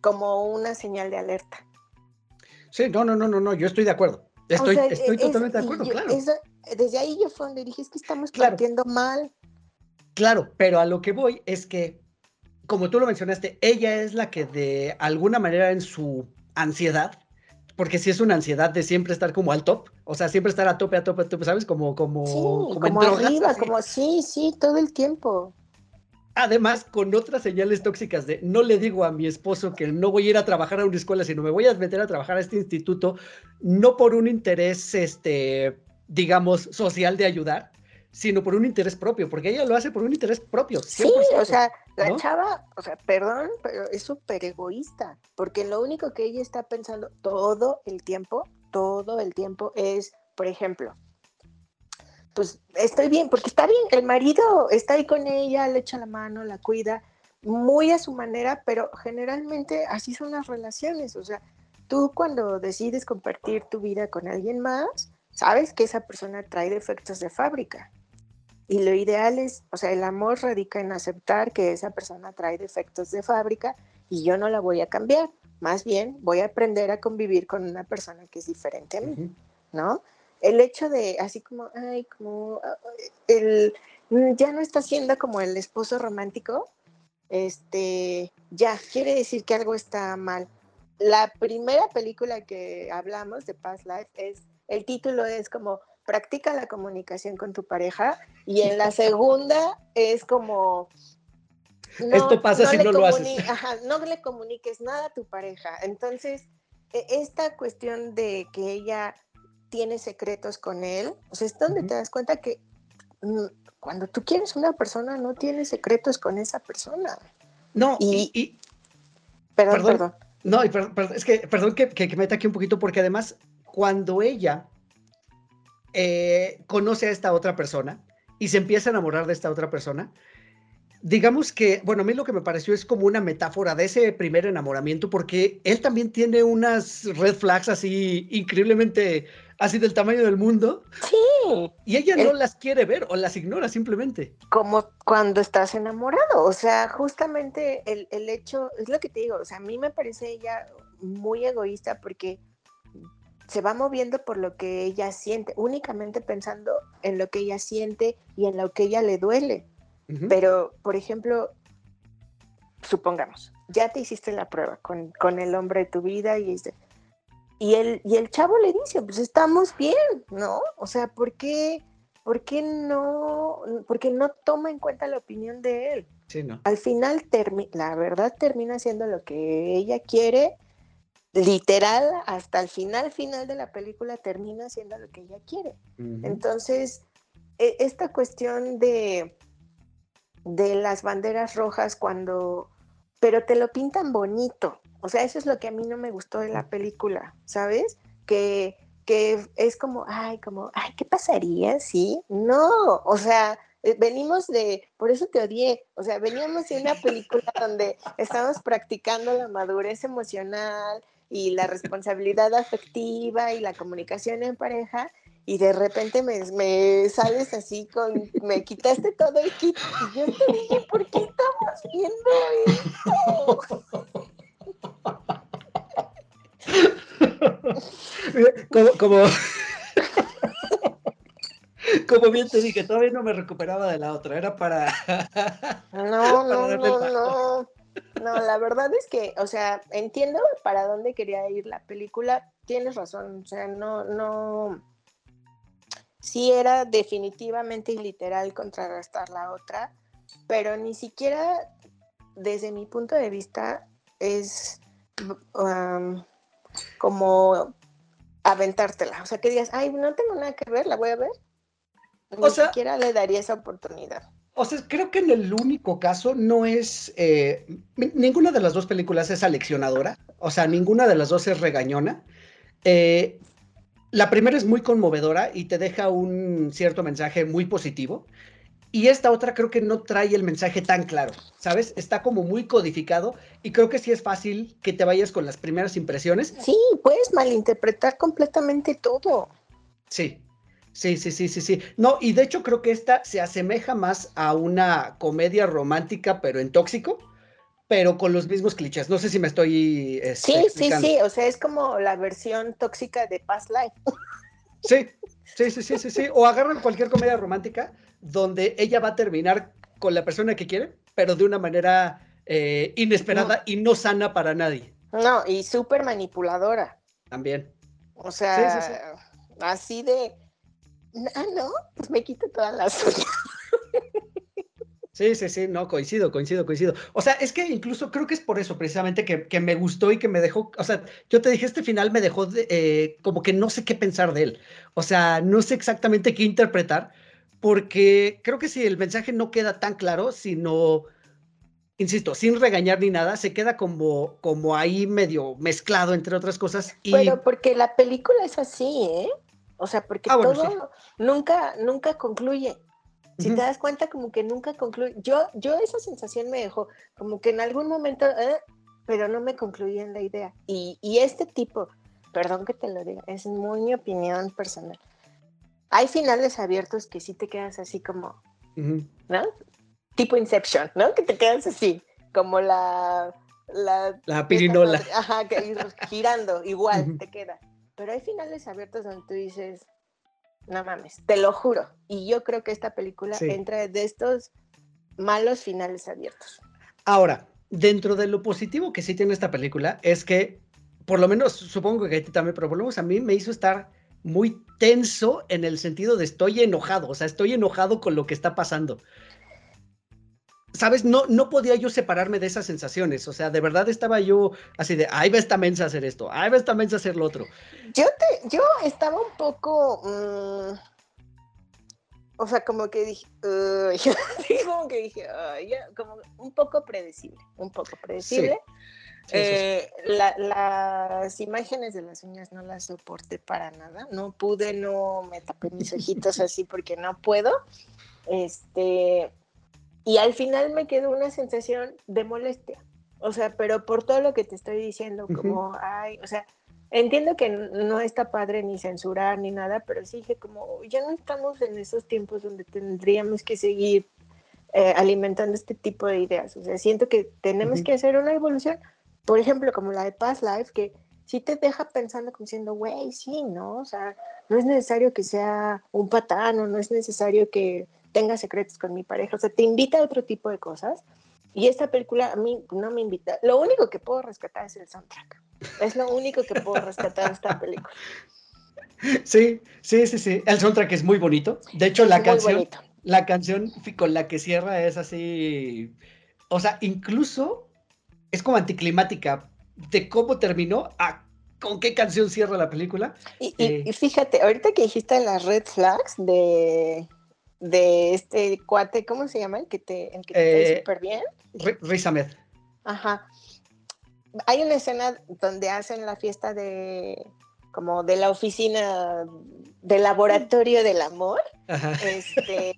E: como una señal de alerta.
D: Sí, no, no, no, no, no, yo estoy de acuerdo. Estoy,
E: O sea,
D: estoy
E: es-
D: totalmente de acuerdo,
E: yo-
D: claro.
E: eso- desde ahí yo fue donde dije, es que estamos
D: Claro.
E: partiendo mal.
D: Claro, pero a lo que voy es que, como tú lo mencionaste, ella es la que de alguna manera en su ansiedad, porque si es una ansiedad de siempre estar como al top, o sea, siempre estar a tope, a tope, a tope, ¿sabes? Como, como,
E: Sí,
D: como,
E: como
D: drogas,
E: arriba,
D: así.
E: como sí, sí, todo el tiempo.
D: Además, con otras señales tóxicas de no le digo a mi esposo que no voy a ir a trabajar a una escuela, sino me voy a meter a trabajar a este instituto, no por un interés, este, digamos, social de ayudar, sino por un interés propio, porque ella lo hace por un interés propio.
E: Sí,
D: 100%,
E: o sea, la
D: ¿no?
E: chava, o sea, perdón, pero es súper egoísta, porque lo único que ella está pensando todo el tiempo, todo el tiempo es, por ejemplo, pues estoy bien, porque está bien, el marido está ahí con ella, le echa la mano, la cuida, muy a su manera, pero generalmente así son las relaciones, o sea, tú cuando decides compartir tu vida con alguien más, sabes que esa persona trae defectos de fábrica. Y lo ideal es, o sea, el amor radica en aceptar que esa persona trae defectos de fábrica y yo no la voy a cambiar. Más bien, voy a aprender a convivir con una persona que es diferente a mí. ¿no? El hecho de, así como, ay, como, ah, el, mm, ya no está siendo como el esposo romántico, este, ya, quiere decir que algo está mal. La primera película que hablamos de Past Life es, el título es como, practica la comunicación con tu pareja y en la segunda es como
D: Esto pasa si no lo haces.
E: ajá, no le comuniques nada a tu pareja. Entonces e- esta cuestión de que ella tiene secretos con él o sea es donde te das cuenta que mm, cuando tú quieres una persona no tienes secretos con esa persona.
D: No,
E: Y-
D: y- y,
E: perdón
D: Perdón.
E: perdón,
D: No, y es que, perdón que, que, que me aquí un poquito, porque además, cuando ella eh, conoce a esta otra persona y se empieza a enamorar de esta otra persona, digamos que, bueno, a mí lo que me pareció es como una metáfora de ese primer enamoramiento, porque él también tiene unas red flags así increíblemente, así del tamaño del mundo,
E: sí
D: y ella no las quiere ver o las ignora simplemente.
E: como cuando estás enamorado, o sea, justamente el, el hecho, es lo que te digo, o sea, a mí me parece ella muy egoísta porque se va moviendo por lo que ella siente, únicamente pensando en lo que ella siente y en lo que ella le duele. Pero, por ejemplo, supongamos, ya te hiciste la prueba con, con el hombre de tu vida y, y, el, y el chavo le dice, pues estamos bien, ¿no? O sea, ¿por qué, por qué no, porque no toma en cuenta la opinión de él?
D: Sí, no.
E: Al final, la verdad termina siendo lo que ella quiere, literal, hasta el final, final de la película termina siendo lo que ella quiere. Entonces, e- esta cuestión de, de las banderas rojas cuando, pero te lo pintan bonito. O sea, eso es lo que a mí no me gustó de la película, ¿sabes? Que, que es como, ay, como, ay, ¿qué pasaría si? No, o sea, eh, venimos de, por eso te odié, o sea, veníamos de una película donde estamos practicando la madurez emocional y la responsabilidad afectiva y la comunicación en pareja y de repente me, me sales así con, me quitaste todo el kit y yo te dije, ¿por qué estamos viendo esto? [laughs]
D: como, como, [laughs] como bien te dije, todavía no me recuperaba de la otra, era para... [laughs]
E: No, no, no. No, la verdad es que, o sea, entiendo para dónde quería ir la película, tienes razón, o sea, no, no, sí era definitivamente y literal contrarrestar la otra, pero ni siquiera desde mi punto de vista es um, como aventártela, o sea, que digas, ay, no tengo nada que ver, la voy a ver. Ni
D: O sea-
E: siquiera le daría esa oportunidad.
D: O sea, creo que en el único caso no es... eh, ninguna de las dos películas es aleccionadora, o sea, ninguna de las dos es regañona. Eh, la primera es muy conmovedora y te deja un cierto mensaje muy positivo. Y esta otra creo que no trae el mensaje tan claro, ¿sabes? Está como muy codificado y creo que sí es fácil que te vayas con las primeras impresiones.
E: Sí, puedes malinterpretar completamente todo.
D: Sí. Sí, sí, sí, sí, sí. No, y de hecho creo que esta se asemeja más a una comedia romántica, pero en tóxico, pero con los mismos clichés. No sé si me estoy. este,
E: Sí, sí,
D: explicando.
E: sí, o sea, es como la versión tóxica de Past Life.
D: Sí, sí, sí, sí, sí, sí. O agarran cualquier comedia romántica donde ella va a terminar con la persona que quiere, pero de una manera eh, inesperada y no sana para nadie.
E: No, y súper manipuladora.
D: También.
E: O sea,
D: Sí, sí,
E: así de. Ah, no, pues me quito todas las uñas.
D: Sí, sí, sí, no, coincido, coincido, coincido. O sea, es que incluso creo que es por eso precisamente que, que me gustó y que me dejó, o sea, yo te dije, este final me dejó de, eh, como que no sé qué pensar de él. O sea, no sé exactamente qué interpretar, porque creo que si el mensaje no queda tan claro, sino, insisto, sin regañar ni nada, se queda como, como ahí medio mezclado entre otras cosas. Y
E: Pero porque la película es así, ¿eh? O sea, porque
D: Ah, bueno,
E: todo
D: sí.
E: nunca, nunca concluye. Si te das cuenta, como que nunca concluye. Yo, yo esa sensación me dejó, como que en algún momento, ¿eh? pero no me concluía en la idea. Y, y este tipo, perdón que te lo diga, es muy mi opinión personal. Hay finales abiertos que sí te quedas así como. ¿no? Tipo Inception, ¿no? Que te quedas así, como la... La,
D: La pirinola. [laughs]
E: Ajá, que ir girando, igual te queda. Pero hay finales abiertos donde tú dices, no mames, te lo juro. Y yo creo que esta película
D: Sí.
E: entra de estos malos finales abiertos.
D: Ahora, dentro de lo positivo que sí tiene esta película es que, por lo menos, supongo que a ti también, pero por lo menos a mí me hizo estar muy tenso en el sentido de estoy enojado, o sea, estoy enojado con lo que está pasando. ¿Sabes? No, no podía yo separarme de esas sensaciones, o sea, de verdad estaba yo así de, ay, va esta mensa a hacer esto, ay, va esta mensa a hacer lo otro.
E: Yo, te, yo estaba un poco... mm, o sea, como que dije, [laughs] como que dije, ya, como un poco predecible, un poco predecible.
D: Sí, eso sí.
E: Eh, la- las imágenes de las uñas no las soporté para nada. No pude, no me tapé mis ojitos así porque no puedo. Este, y al final me quedó una sensación de molestia. O sea, pero por todo lo que te estoy diciendo, como, ay, o sea, entiendo que no está padre ni censurar ni nada, pero sí dije como, ya no estamos en esos tiempos donde tendríamos que seguir eh, alimentando este tipo de ideas. O sea, siento que tenemos
D: Ujú.
E: que hacer una evolución, por ejemplo, como la de Past Life, que sí te deja pensando como diciendo, güey, sí, ¿no? O sea, no es necesario que sea un patán o no es necesario que tenga secretos con mi pareja. O sea, te invita a otro tipo de cosas. Y esta película a mí no me invita. Lo único que puedo rescatar es el soundtrack. Es lo único que puedo rescatar de esta película. [laughs]
D: Sí, sí, sí, sí. El soundtrack es muy bonito. De hecho, la
E: Es muy
D: canción,
E: bonito.
D: la canción con la que cierra es así. O sea, incluso es como anticlimática de cómo terminó a con qué canción cierra la película.
E: Y, y-
D: Eh.
E: y fíjate, ahorita que dijiste las red flags de, de este cuate, ¿cómo se llama? El que te, el que te
D: Eh,
E: súper bien.
D: Ri- Riz Ahmed.
E: Ajá. Hay una escena donde hacen la fiesta de como de la oficina de laboratorio del amor.
D: Ajá.
E: Este,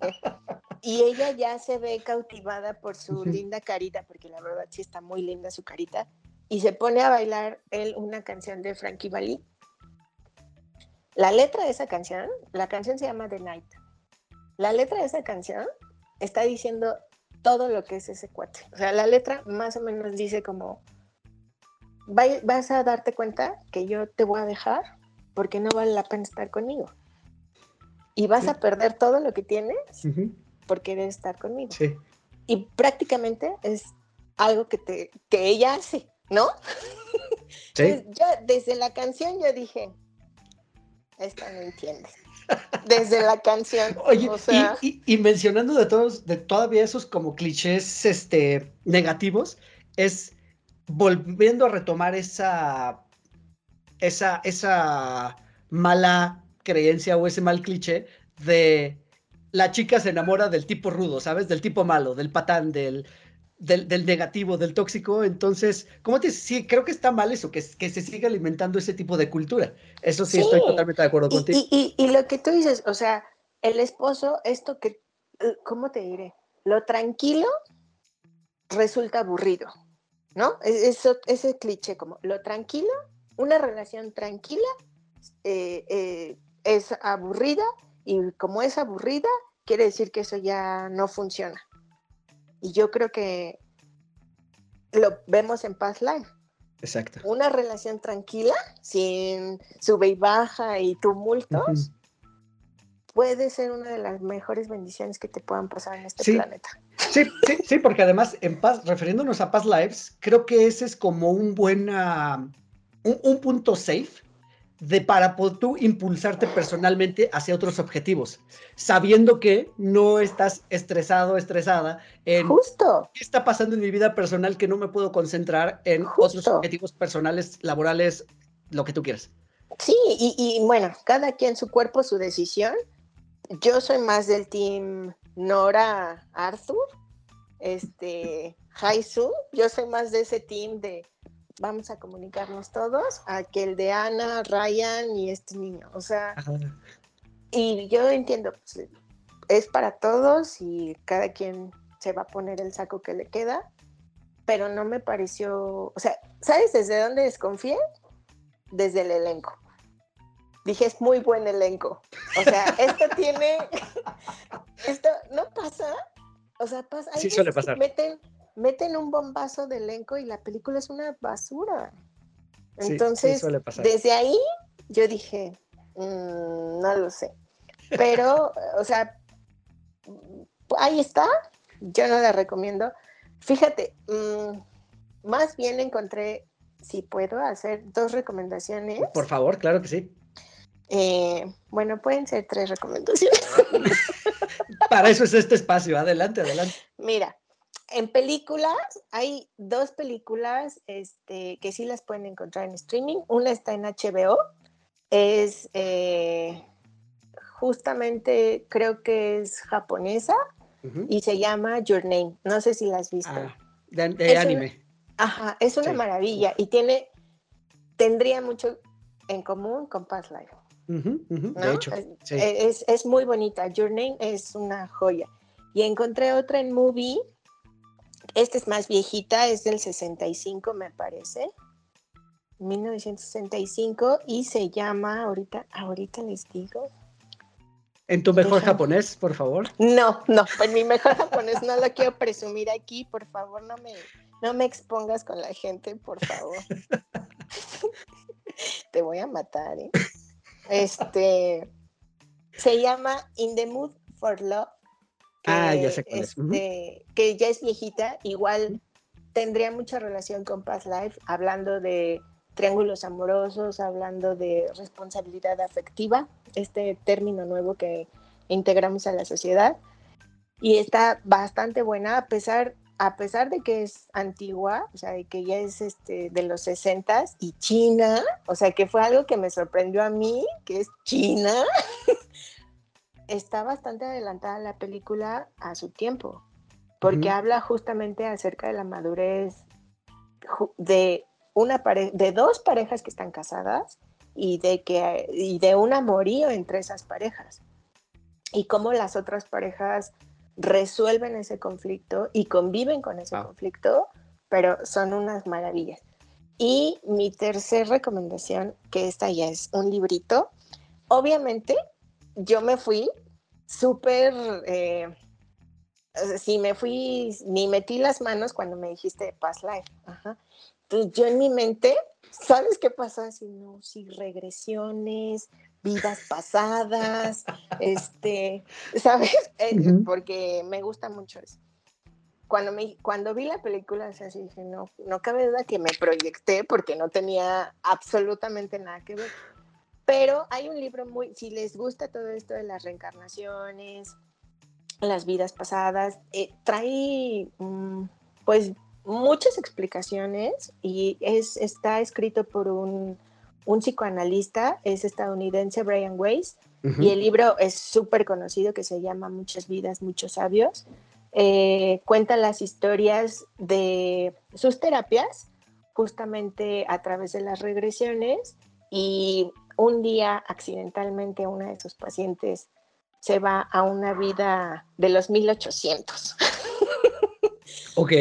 E: y ella ya se ve cautivada por su linda carita, porque la verdad sí está muy linda su carita, y se pone a bailar él una canción de Frankie Valli. La letra de esa canción, la canción se llama The Night. La letra de esa canción está diciendo todo lo que es ese cuate. O sea, la letra más o menos dice como, "Vai- vas a darte cuenta que yo te voy a dejar porque no vale la pena estar conmigo. Y vas
D: Sí.
E: a perder todo lo que tienes
D: Ujú,
E: por querer estar conmigo.
D: Sí.
E: Y prácticamente es algo que, te, que ella hace, ¿no?
D: Sí.
E: Entonces, yo desde la canción yo dije, esta no entiende. Desde la canción. [laughs]
D: Oye,
E: o
D: y-
E: sea,
D: y, y mencionando de todos, de todavía esos como clichés este, negativos, es volviendo a retomar esa, esa, esa mala creencia o ese mal cliché de la chica se enamora del tipo rudo, ¿sabes? Del tipo malo, del patán, del, del, del negativo, del tóxico. Entonces, ¿cómo te sí, creo que está mal eso, que, que se siga alimentando ese tipo de cultura. Eso sí, estoy totalmente de acuerdo
E: y,
D: contigo.
E: y- y- y lo que tú dices, o sea, el esposo, esto que, ¿cómo te diré? Lo tranquilo resulta aburrido, ¿no? Es- Eso, ese cliché como lo tranquilo, una relación tranquila eh, eh, es aburrida y como es aburrida, quiere decir que eso ya no funciona. Y yo creo que lo vemos en Past Life.
D: Exacto.
E: Una relación tranquila, sin sube y baja y tumultos, puede ser una de las mejores bendiciones que te puedan pasar en este
D: Sí.
E: planeta.
D: Sí, sí, sí, porque además, en paz, refiriéndonos a Past Lives, creo que ese es como un buen, un, un punto safe de para tú impulsarte personalmente hacia otros objetivos, sabiendo que no estás estresado, estresada en
E: Justo.
D: qué está pasando en mi vida personal que no me puedo concentrar en otros objetivos personales, laborales, lo que tú quieras.
E: Sí, y, y bueno, cada quien su cuerpo, su decisión. Yo soy más del team Nora Arthur, este, Haisu. Yo soy más de ese team de vamos a comunicarnos todos, a que el de Ana, Ryan y este niño. O sea, y yo entiendo, pues, es para todos y cada quien se va a poner el saco que le queda, pero no me pareció, o sea, ¿sabes desde dónde desconfié? Desde el elenco. Dije, es muy buen elenco. O sea, [laughs] esto tiene, [laughs] esto no pasa, o sea, pasa.
D: Sí suele pasar.
E: Meten, meten un bombazo de elenco y la película es una basura.
D: Sí,
E: Entonces, desde ahí yo dije, "Mm, no lo sé. Pero, o sea, ahí está. Yo no la recomiendo. Fíjate, mm, más bien encontré, si puedo hacer dos recomendaciones.
D: Por favor, claro que sí.
E: Eh, bueno, pueden ser tres recomendaciones. [laughs]
D: Para eso es este espacio. Adelante, adelante.
E: Mira, en películas hay dos películas este, que sí las pueden encontrar en streaming. Una está en HBO, es eh, justamente, creo que es japonesa y se llama Your Name. No sé si la has visto.
D: Ah, de, anime.
E: Ajá, es una
D: Sí.
E: maravilla y tiene, tendría mucho en común con Past Life.
D: De hecho,
E: es, es muy bonita. Your Name es una joya. Y encontré otra en Movie. Esta es más viejita, es del 65, me parece. 1965 y se llama, ahorita, ahorita les digo.
D: En tu mejor
E: Deja-
D: japonés, por favor.
E: No, no, pues mi mejor japonés no lo quiero presumir aquí, por favor, no me, no me expongas con la gente, por favor. [laughs] Te voy a matar, ¿eh? Este se llama In the Mood for Love.
D: Ah, ya
E: que,
D: sé cuál es.
E: Este, que ya es viejita, igual tendría mucha relación con Past Life, hablando de triángulos amorosos, hablando de responsabilidad afectiva, este término nuevo que integramos a la sociedad. Y está bastante buena, a pesar, a pesar de que es antigua, o sea, de que ya es este, de los 60 y China, o sea, que fue algo que me sorprendió a mí, que es China. [laughs] está bastante adelantada la película a su tiempo, porque habla justamente acerca de la madurez de una pare- de dos parejas que están casadas y de que y de un amorío entre esas parejas y cómo las otras parejas resuelven ese conflicto y conviven con ese
D: Wow.
E: conflicto, pero son unas maravillas. Y mi tercer recomendación, que esta ya es un librito, obviamente yo me fui súper, eh, sí me fui, ni metí las manos cuando me dijiste Past Life. Ajá. Entonces yo en mi mente, ¿sabes qué pasó? Así, no, sí, regresiones, vidas pasadas, [laughs] este, ¿sabes? Eh. Porque me gusta mucho eso. Cuando, me, cuando vi la película, o sea, dije, no, no cabe duda que me proyecté porque no tenía absolutamente nada que ver. Pero hay un libro muy, si les gusta todo esto de las reencarnaciones, las vidas pasadas, eh, trae mm, pues muchas explicaciones y es, está escrito por un, un psicoanalista, es estadounidense, Brian Weiss,
D: Ujú.
E: y el libro es súper conocido que se llama Muchas vidas, muchos sabios. Eh, cuenta las historias de sus terapias justamente a través de las regresiones y un día accidentalmente una de sus pacientes se va a una vida de los 1800. [laughs]
D: Ok.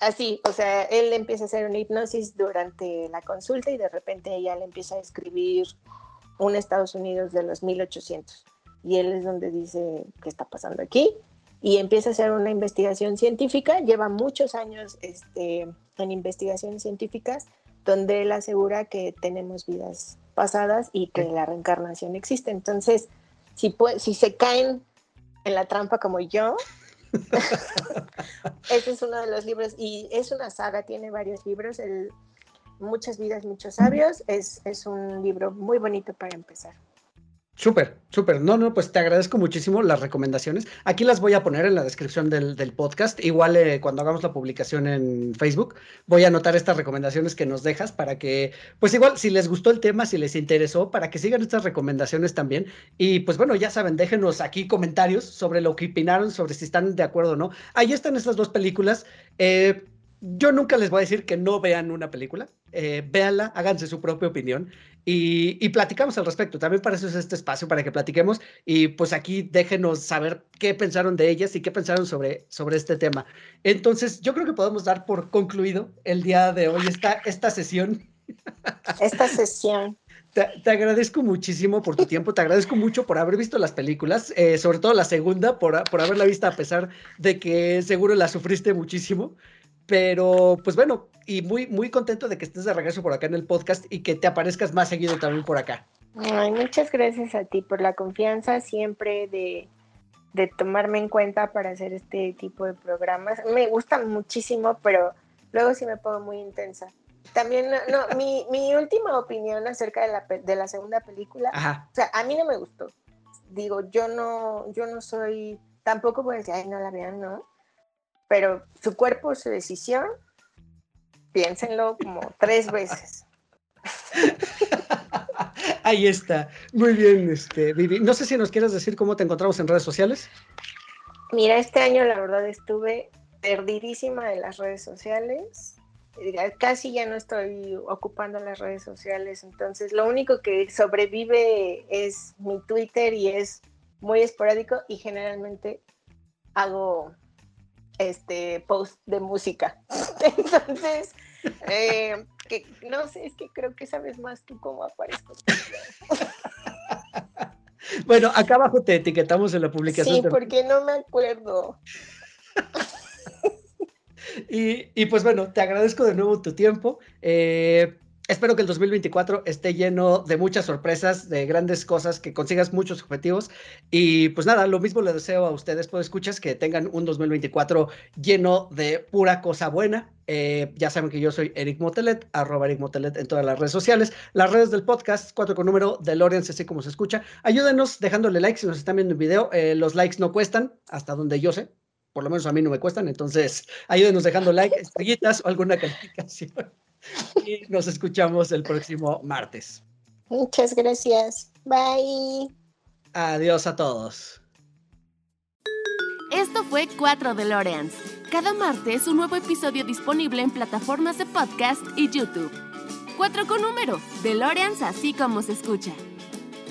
E: Así, o sea, él empieza a hacer una hipnosis durante la consulta y de repente ella le empieza a escribir un Estados Unidos de los 1800. y él es donde dice qué está pasando aquí y empieza a hacer una investigación científica, lleva muchos años este, en investigaciones científicas donde él asegura que tenemos vidas pasadas y que la reencarnación existe. Entonces, si, si se caen en la trampa como yo, [laughs] ese es uno de los libros y es una saga, tiene varios libros, el Muchas vidas, muchos sabios, es, es un libro muy bonito para empezar.
D: Súper, súper. No, no, pues te agradezco muchísimo las recomendaciones. Aquí las voy a poner en la descripción del, podcast. Igual eh, cuando hagamos la publicación en Facebook, voy a anotar estas recomendaciones que nos dejas para que, pues igual, si les gustó el tema, si les interesó, para que sigan estas recomendaciones también. Y pues bueno, ya saben, déjenos aquí comentarios sobre lo que opinaron, sobre si están de acuerdo o no. Ahí están estas dos películas. Eh, yo nunca les voy a decir que no vean una película, eh, véanla, háganse su propia opinión y, platicamos al respecto. También para eso es este espacio, para que platiquemos y pues aquí déjenos saber qué pensaron de ellas y qué pensaron sobre, sobre este tema. Entonces, yo creo que podemos dar por concluido el día de hoy esta, esta sesión.
E: Esta [laughs] sesión.
D: Te, agradezco muchísimo por tu tiempo, te agradezco mucho por haber visto las películas, eh, sobre todo la segunda, por, por haberla vista a pesar de que seguro la sufriste muchísimo. Pero, pues bueno, y muy, muy contento de que estés de regreso por acá en el podcast y que te aparezcas más seguido también por acá.
E: Ay, muchas gracias a ti por la confianza siempre de, de tomarme en cuenta para hacer este tipo de programas. Me gusta muchísimo, pero luego sí me pongo muy intensa. También, no, [laughs] mi, mi, última opinión acerca de la, de la segunda película, o sea, a mí no me gustó. Digo, yo no, yo no soy, tampoco voy a decir, ay, no la vean, ¿no? Pero su cuerpo, su decisión, piénsenlo como tres veces. [laughs]
D: Ahí está. Muy bien, este, Vivi. No sé si nos quieres decir cómo te encontramos en redes sociales.
E: Mira, este año la verdad estuve perdidísima de las redes sociales. Casi ya no estoy ocupando las redes sociales, entonces lo único que sobrevive es mi Twitter y es muy esporádico y generalmente hago este post de música. [laughs] Entonces, eh, que, no sé, es que creo que sabes más tú cómo aparezco. [laughs]
D: bueno, acá abajo te etiquetamos en la publicación.
E: Sí, porque no me acuerdo. [laughs]
D: y, y, pues bueno, te agradezco de nuevo tu tiempo. Eh, Espero que el 2024 esté lleno de muchas sorpresas, de grandes cosas, que consigas muchos objetivos. Y pues nada, lo mismo le deseo a ustedes, pues escuchas, que tengan un 2024 lleno de pura cosa buena. Eh, ya saben que yo soy Eric Motelet, arroba Eric Motelet en todas las redes sociales. Las redes del podcast, cuatro con número de Lorenz, así como se escucha. Ayúdenos dejándole likes si nos están viendo el video. Eh, los likes no cuestan, hasta donde yo sé. Por lo menos a mí no me cuestan. Entonces, ayúdenos dejando like, estrellitas o alguna [laughs] calificación [laughs] y nos escuchamos el próximo martes.
E: Muchas gracias. Bye.
D: Adiós a todos.
A: Esto fue 4 DeLoreans. Cada martes un nuevo episodio disponible en plataformas de podcast y YouTube. 4 con número, DeLoreans así como se escucha.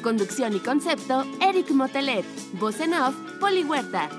A: Conducción y concepto, Eric Motelet. Voz en off, Poli Huerta.